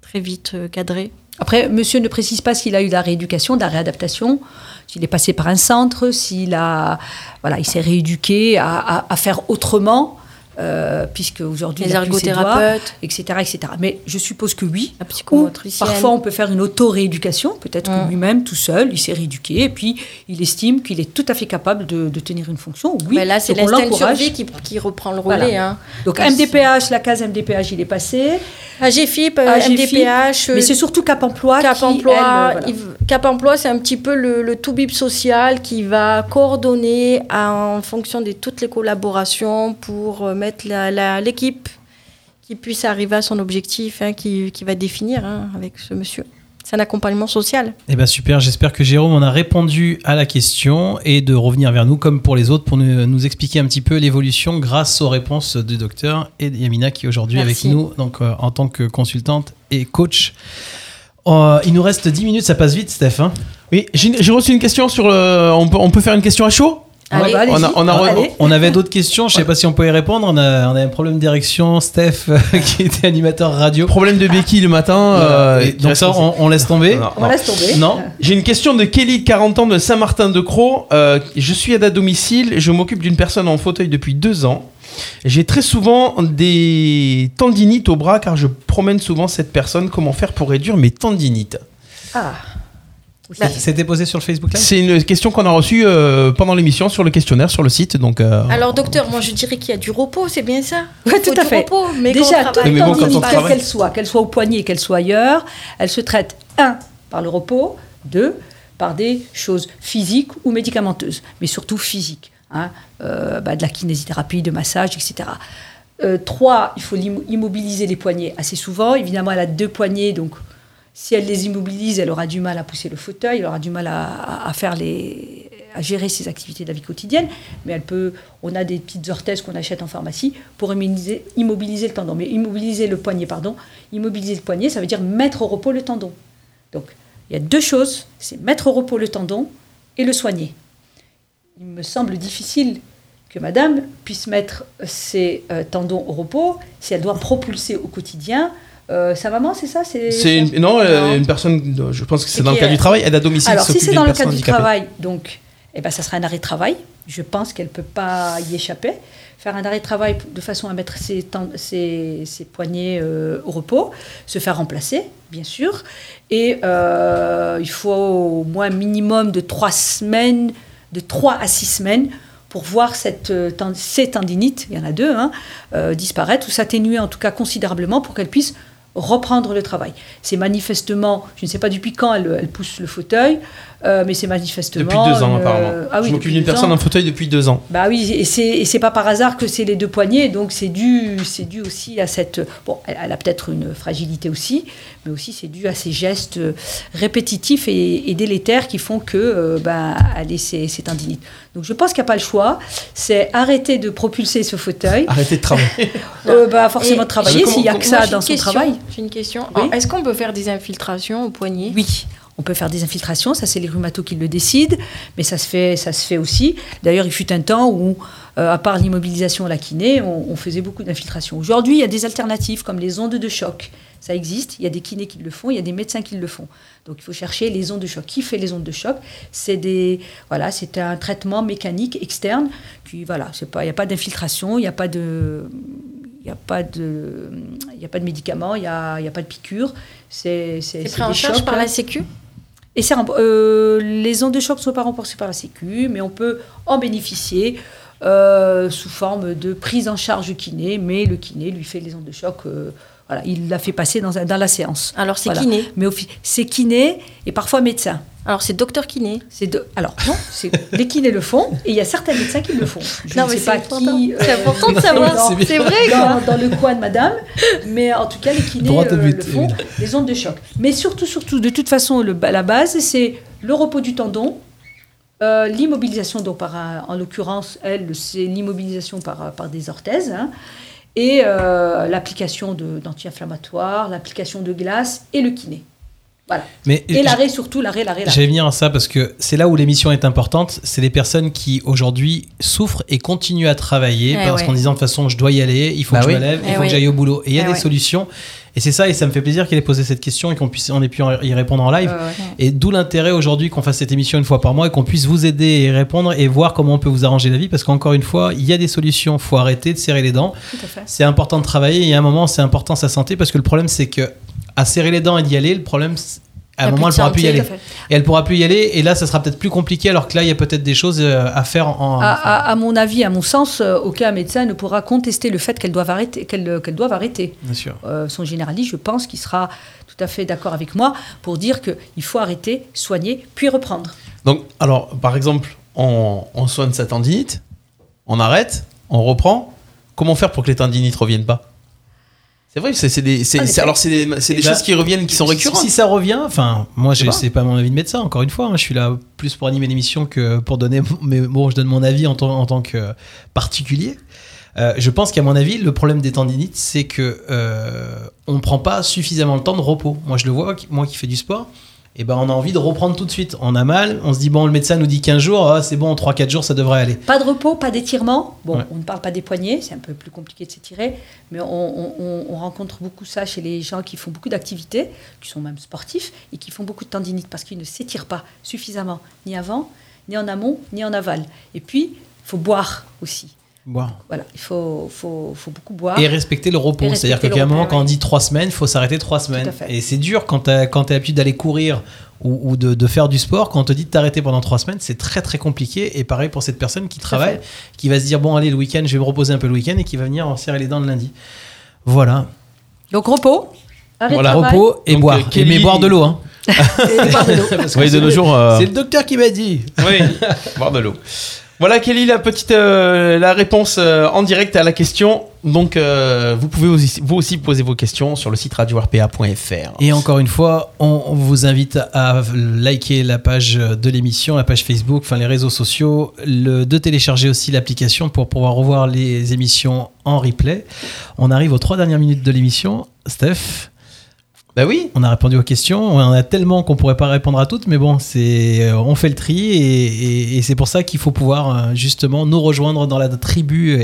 très vite euh, cadré. Après, monsieur ne précise pas s'il a eu de la rééducation, de la réadaptation, s'il est passé par un centre, s'il a, voilà, il s'est rééduqué à faire autrement, euh, puisque aujourd'hui Les ergothérapeutes, etc., etc. Mais je suppose que oui. la Ou parfois on peut faire une auto-rééducation, peut-être que Mm. lui-même, tout seul, il s'est rééduqué et puis il estime qu'il est tout à fait capable de, de tenir une fonction. Oui, Mais là, c'est l'instinct survie qui, qui reprend le Voilà. relais. Hein. Donc. MDPH, la case MDPH, il est passé. AGFIP, euh, AGFIP, MDPH, Mais c'est surtout Cap Emploi Cap qui, Emploi, elle, euh, voilà. il- Cap Emploi, c'est un petit peu le, le tout bip social qui va coordonner en fonction de toutes les collaborations pour euh, mettre l'équipe qui puisse arriver à son objectif, hein, qui, qui va définir hein, avec ce monsieur. C'est un accompagnement social. Eh ben super, j'espère que Jérôme en a répondu à la question et de revenir vers nous comme pour les autres pour nous, nous expliquer un petit peu l'évolution grâce aux réponses du docteur et de Yamina qui est aujourd'hui avec nous donc euh, en tant que consultante et coach. Euh, il nous reste 10 minutes, ça passe vite Steph. hein. Oui, j'ai reçu une question sur le. On peut, on peut faire une question à chaud? Ouais, Allez. bah, allez-y. On a- on a re- Allez. On avait d'autres questions, je sais pas si on peut y répondre. On a, on a un problème d'érection, Steph qui était animateur radio. Problème de béquille le matin. euh, donc ça, on, on laisse tomber. Non, On non. laisse tomber. Non. J'ai une question de Kelly, 40 ans, de Saint-Martin-de-Croix. Euh, je suis aide à domicile et je m'occupe d'une personne en fauteuil depuis deux ans. J'ai très souvent des tendinites au bras car je promène souvent cette personne. Comment faire pour réduire mes tendinites Ah. C'était posé sur le Facebook Live C'est une question qu'on a reçue euh, pendant l'émission sur le questionnaire sur le site. Donc, euh, Alors, docteur, moi je dirais qu'il y a du repos, c'est bien ça? Faut tout à du fait. repos, mais Déjà, toute bon, tendinite, quelle travaille- qu'elle soit, qu'elle soit au poignet, qu'elle soit ailleurs, elle se traite, un, par le repos, deux, par des choses physiques ou médicamenteuses, mais surtout physiques. Hein, euh, bah, de la kinésithérapie, de massage, etc. Euh, trois, il faut immobiliser les poignets assez souvent. Évidemment, elle a deux poignets, donc si elle les immobilise, elle aura du mal à pousser le fauteuil, elle aura du mal à faire les, à gérer ses activités de la vie quotidienne. Mais elle peut, on a des petites orthèses qu'on achète en pharmacie pour immobiliser, immobiliser le tendon. Mais immobiliser le poignet, pardon, immobiliser le poignet, ça veut dire mettre au repos le tendon. Donc, il y a deux choses, c'est mettre au repos le tendon et le soigner. Il me semble difficile que madame puisse mettre ses euh, tendons au repos si elle doit propulser au quotidien. euh, sa maman, c'est ça? C'est une, non, euh, une personne, de- je pense que c'est dans le cadre du travail, aide à domicile. Alors, si c'est dans le cadre du travail, donc, eh ben, ça sera un arrêt de travail. Je pense qu'elle ne peut pas y échapper. Faire un arrêt de travail de façon à mettre ses, ten- ses- ses poignets euh, au repos, se faire remplacer, bien sûr. Et euh, il faut au moins un minimum de trois semaines, de trois à six semaines, pour voir cette, euh, ces tendinites, il y en a deux, hein, euh, disparaître ou s'atténuer en tout cas considérablement pour qu'elle puisse reprendre le travail. C'est manifestement, je ne sais pas depuis quand elle, elle pousse le fauteuil, euh, mais c'est manifestement... Depuis deux ans, apparemment. Ah oui, je m'occupe d'une personne en fauteuil depuis deux ans. Bah oui, et c'est et c'est pas par hasard que c'est les deux poignets, donc c'est dû, c'est dû aussi à cette. Bon, elle, a peut-être une fragilité aussi, mais aussi c'est dû à ces gestes euh, répétitifs et, et délétères qui font que euh, bah, elle ces, ces tendinites. Donc je pense qu'il n'y a pas le choix, c'est arrêter de propulser ce fauteuil, Arrêtez de travailler. euh, bah, forcément Et- travailler s'il n'y a que ça dans son question, travail. J'ai une question. Oui. Est-ce qu'on peut faire des infiltrations au poignet? Oui, on peut faire des infiltrations, ça c'est les rhumatos qui le décident, mais ça se fait, ça se fait aussi. D'ailleurs, il fut un temps où, euh, à part l'immobilisation à la kiné, on, on faisait beaucoup d'infiltrations. Aujourd'hui, il y a des alternatives comme les ondes de choc. Ça existe, il y a des kinés qui le font, il y a des médecins qui le font. Donc il faut chercher les ondes de choc. Qui fait les ondes de choc? C'est des voilà, c'est un traitement mécanique externe qui voilà, c'est pas il n'y a pas d'infiltration, il n'y a pas de il Il n'y a pas de, il y a pas de médicaments, il n'y a, a pas de piqûre. C'est pris en charge chocs, par la Sécu? Et euh, les ondes de choc ne sont pas remboursées par la Sécu, mais on peut en bénéficier euh, sous forme de prise en charge du kiné, mais le kiné lui fait les ondes de choc. Voilà, il l'a fait passer dans, la séance. Alors c'est Voilà. kiné. Mais c'est kiné et parfois médecin. Alors c'est docteur kiné. C'est de- alors non, c'est les kinés le font et il y a certains médecins qui le font. Je Non, ne mais sais pas important. qui. C'est euh, important de savoir. dans- C'est vrai quoi. dans, dans le coin de madame, mais en tout cas les kinés euh, but, le font, les ondes de choc. Mais surtout, surtout, de toute façon, le, la base, c'est le repos du tendon, euh, l'immobilisation, donc par, un- en l'occurrence, elle, c'est l'immobilisation par, par des orthèses, hein, et euh, l'application de- d'anti-inflammatoires, l'application de glace et le kiné. Voilà. Mais Et l'arrêt surtout, l'arrêt, l'arrêt, l'arrêt. J'allais venir à ça parce que c'est là où l'émission est importante. C'est les personnes qui aujourd'hui souffrent et continuent à travailler Eh parce ouais. qu'en disant de toute façon je dois y aller, il faut Bah que oui. je me lève, il Eh faut oui. que j'aille au boulot. Et il y a Eh des ouais. solutions. Et c'est ça, et ça me fait plaisir qu'elle ait posé cette question et qu'on puisse, on ait pu y répondre en live. Ouais. Et d'où l'intérêt aujourd'hui qu'on fasse cette émission une fois par mois et qu'on puisse vous aider et répondre et voir comment on peut vous arranger la vie parce qu'encore une fois, il y a des solutions. Faut arrêter de serrer les dents. C'est important de travailler et à un moment, c'est important sa santé parce que le problème, c'est que à serrer les dents et d'y aller, le problème, à un moment, elle pourra plus y aller. Et elle pourra plus y aller. Et là, ça sera peut-être plus compliqué. Alors que là, il y a peut-être des choses euh, à faire en. À, à- à mon avis, à mon sens, euh, aucun médecin ne pourra contester le fait qu'elle doive arrêter. Qu'elle qu'elle doive arrêter. Bien sûr. Euh, son généraliste, je pense qu'il sera tout à fait d'accord avec moi pour dire qu'il faut arrêter, soigner, puis reprendre. Donc, alors, par exemple, on, on soigne sa tendinite, on arrête, on reprend. Comment faire pour que les tendinites reviennent pas? C'est vrai, c'est c'est des, c'est- Ah, c'est- c'est- alors c'est des, c'est des Eh ben, choses qui reviennent, qui sont récurrentes. Si, ça revient, enfin, moi, je- pas. c'est pas mon avis de médecin, encore une fois. hein, je suis là plus pour animer l'émission que pour donner. Mais bon, je donne mon avis en, tant- en tant que particulier. Euh, je pense qu'à mon avis, le problème des tendinites, c'est que euh, on ne prend pas suffisamment le temps de repos. Moi, je le vois, moi qui fais du sport, et ben, on a envie de reprendre tout de suite. On a mal, on se dit, bon, le médecin nous dit 15 jours, ah, c'est bon, en 3-4 jours, ça devrait aller. Pas de repos, pas d'étirement. Bon, Ouais. on ne parle pas des poignets, c'est un peu plus compliqué de s'étirer, mais on, on- on- on rencontre beaucoup ça chez les gens qui font beaucoup d'activités, qui sont même sportifs, et qui font beaucoup de tendinite parce qu'ils ne s'étirent pas suffisamment, ni avant, ni en amont, ni en aval. Et puis, il faut boire aussi. Bon. Voilà, il faut, faut, faut beaucoup boire. Et respecter le repos. C'est-à-dire qu'à un moment, quand on dit trois semaines, il faut s'arrêter trois semaines. à fait. Et c'est dur quand tu as, quand as l'habitude d'aller courir ou, ou de, de faire du sport. Quand on te dit de t'arrêter pendant trois semaines, c'est très très compliqué. Et pareil pour cette personne qui travaille, qui va se dire bon, allez, le week-end, je vais me reposer un peu le week-end et qui va venir en serrer les dents le lundi. Voilà. Donc, repos, Voilà. Repos et Donc, boire. euh, Kelly- Et mais boire de l'eau. Hein. et boire de l'eau. Oui, de c'est nos le- jours. euh, C'est le docteur qui m'a dit. Oui, boire de l'eau. Voilà, Kelly, la petite euh, la réponse euh, en direct à la question. Donc, euh, vous pouvez aussi, vous aussi poser vos questions sur le site radio-rpa.fr. Et encore une fois, on, vous invite à liker la page de l'émission, la page Facebook, enfin les réseaux sociaux, le, de télécharger aussi l'application pour pouvoir revoir les émissions en replay. On arrive aux trois dernières minutes de l'émission. Steph, Bah oui. on a répondu aux questions. On en a tellement qu'on pourrait pas répondre à toutes, mais bon, c'est euh, on fait le tri et, c'est pour ça qu'il faut pouvoir euh, justement nous rejoindre dans la tribu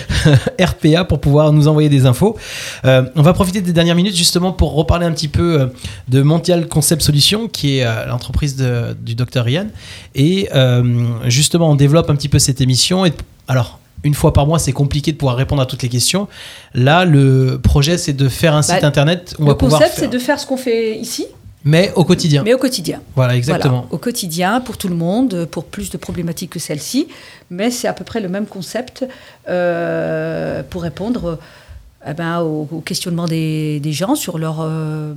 RPA pour pouvoir nous envoyer des infos. Euh, on va profiter des dernières minutes justement pour reparler un petit peu de Mondial Concept Solutions, qui est l'entreprise du docteur Ian. Et justement, on développe un petit peu cette émission. Et alors. Une fois par mois, c'est compliqué de pouvoir répondre à toutes les questions. Là, le projet, c'est de faire un site Bah, internet. où On Le va concept, c'est de faire ce qu'on fait ici, mais au quotidien. mais au quotidien. Voilà, exactement. Voilà, au quotidien, pour tout le monde, pour plus de problématiques que celle-ci. Mais c'est à peu près le même concept euh, pour répondre eh ben, aux, questionnements des, des gens sur leurs euh,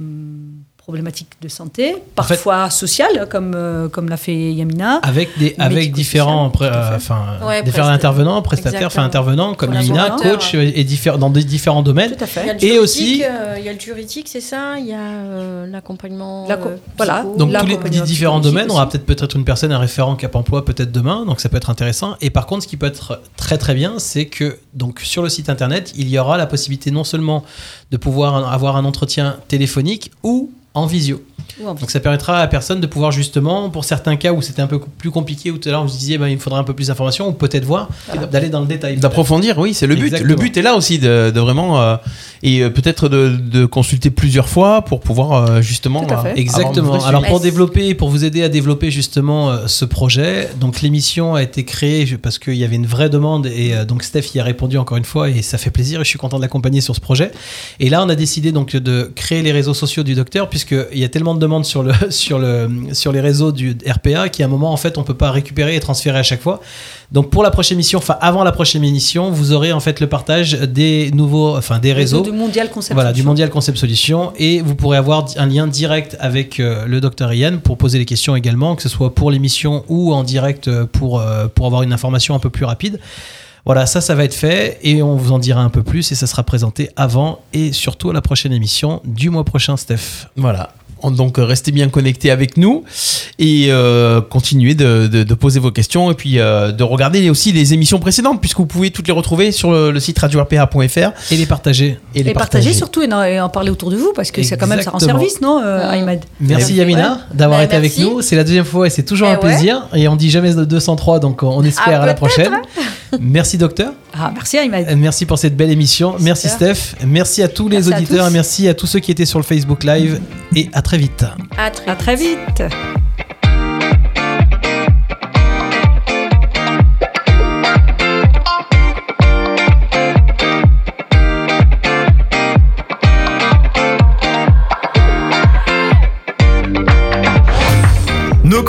problématiques de santé, parfois sociales, comme, euh, comme l'a fait Yamina. Avec des avec différents euh, enfin Ouais, différents presta- intervenants, prestataires, enfin intervenants comme Yamina, coach et diffère- dans des différents domaines. Tout à Il y a fait. le Et aussi- juridique, euh, il y a le juridique, c'est ça? Il y a euh, l'accompagnement. La co- euh, voilà. Donc tous les différents domaines, on aura peut-être peut-être une personne, un référent Cap Emploi peut-être demain, donc ça peut être intéressant. Et par contre, ce qui peut être très très bien, c'est que donc sur le site internet, il y aura la possibilité non seulement de pouvoir avoir un entretien téléphonique ou en visio. Ou en Donc ça permettra à la personne de pouvoir justement, pour certains cas où c'était un peu plus compliqué, où tout à l'heure vous disiez ben, il me faudrait un peu plus d'informations, ou peut-être voir, d'aller dans le détail. D'approfondir, oui, c'est le but. Exactement. Le but est là aussi de, de vraiment euh, et euh, peut-être de, de consulter plusieurs fois pour pouvoir euh, justement. Tout à fait. euh, Exactement. Alors pour développer, pour vous aider à développer justement euh, ce projet, donc l'émission a été créée parce qu'il y avait une vraie demande et euh, donc Steph y a répondu encore une fois et ça fait plaisir et je suis content de l'accompagner sur ce projet. Et là on a décidé donc de créer les réseaux sociaux du docteur puisqu'il y a tellement de demandes sur le sur le sur les réseaux du RPA qu'à un moment en fait on peut pas récupérer et transférer à chaque fois. Donc pour la prochaine émission, enfin avant la prochaine émission, vous aurez en fait le partage des nouveaux, enfin des réseaux. du Mondial Concept Voilà, du. Mondial Concept Solutions. Et vous pourrez avoir un lien direct avec euh, le docteur Ian pour poser les questions également, que ce soit pour l'émission ou en direct euh, pour, euh, pour avoir une information un peu plus rapide. Voilà, ça, ça va être fait et on vous en dira un peu plus et ça sera présenté avant et surtout à la prochaine émission du mois prochain, Steph. Voilà. Donc euh, restez bien connectés avec nous et euh, continuez de, de- de poser vos questions et puis euh, de regarder aussi les émissions précédentes puisque vous pouvez toutes les retrouver sur le, le site radio-rpa.fr Et les partager. et les Et partager surtout et en, et en parler autour de vous parce que c'est quand même ça rend service, non, euh. Ahmed? Merci Ouais. Yamina d'avoir Bah, été avec nous. C'est la deuxième fois et c'est toujours Eh un plaisir. Et on dit jamais de 203, donc on espère Ah, à la prochaine. Merci docteur. Ah, merci Ahmed. Euh, Merci pour cette belle émission. Merci Steph. Merci à tous les à auditeurs. tous. Merci à tous ceux qui étaient sur le Facebook Live. Et à très vite. À très À très vite.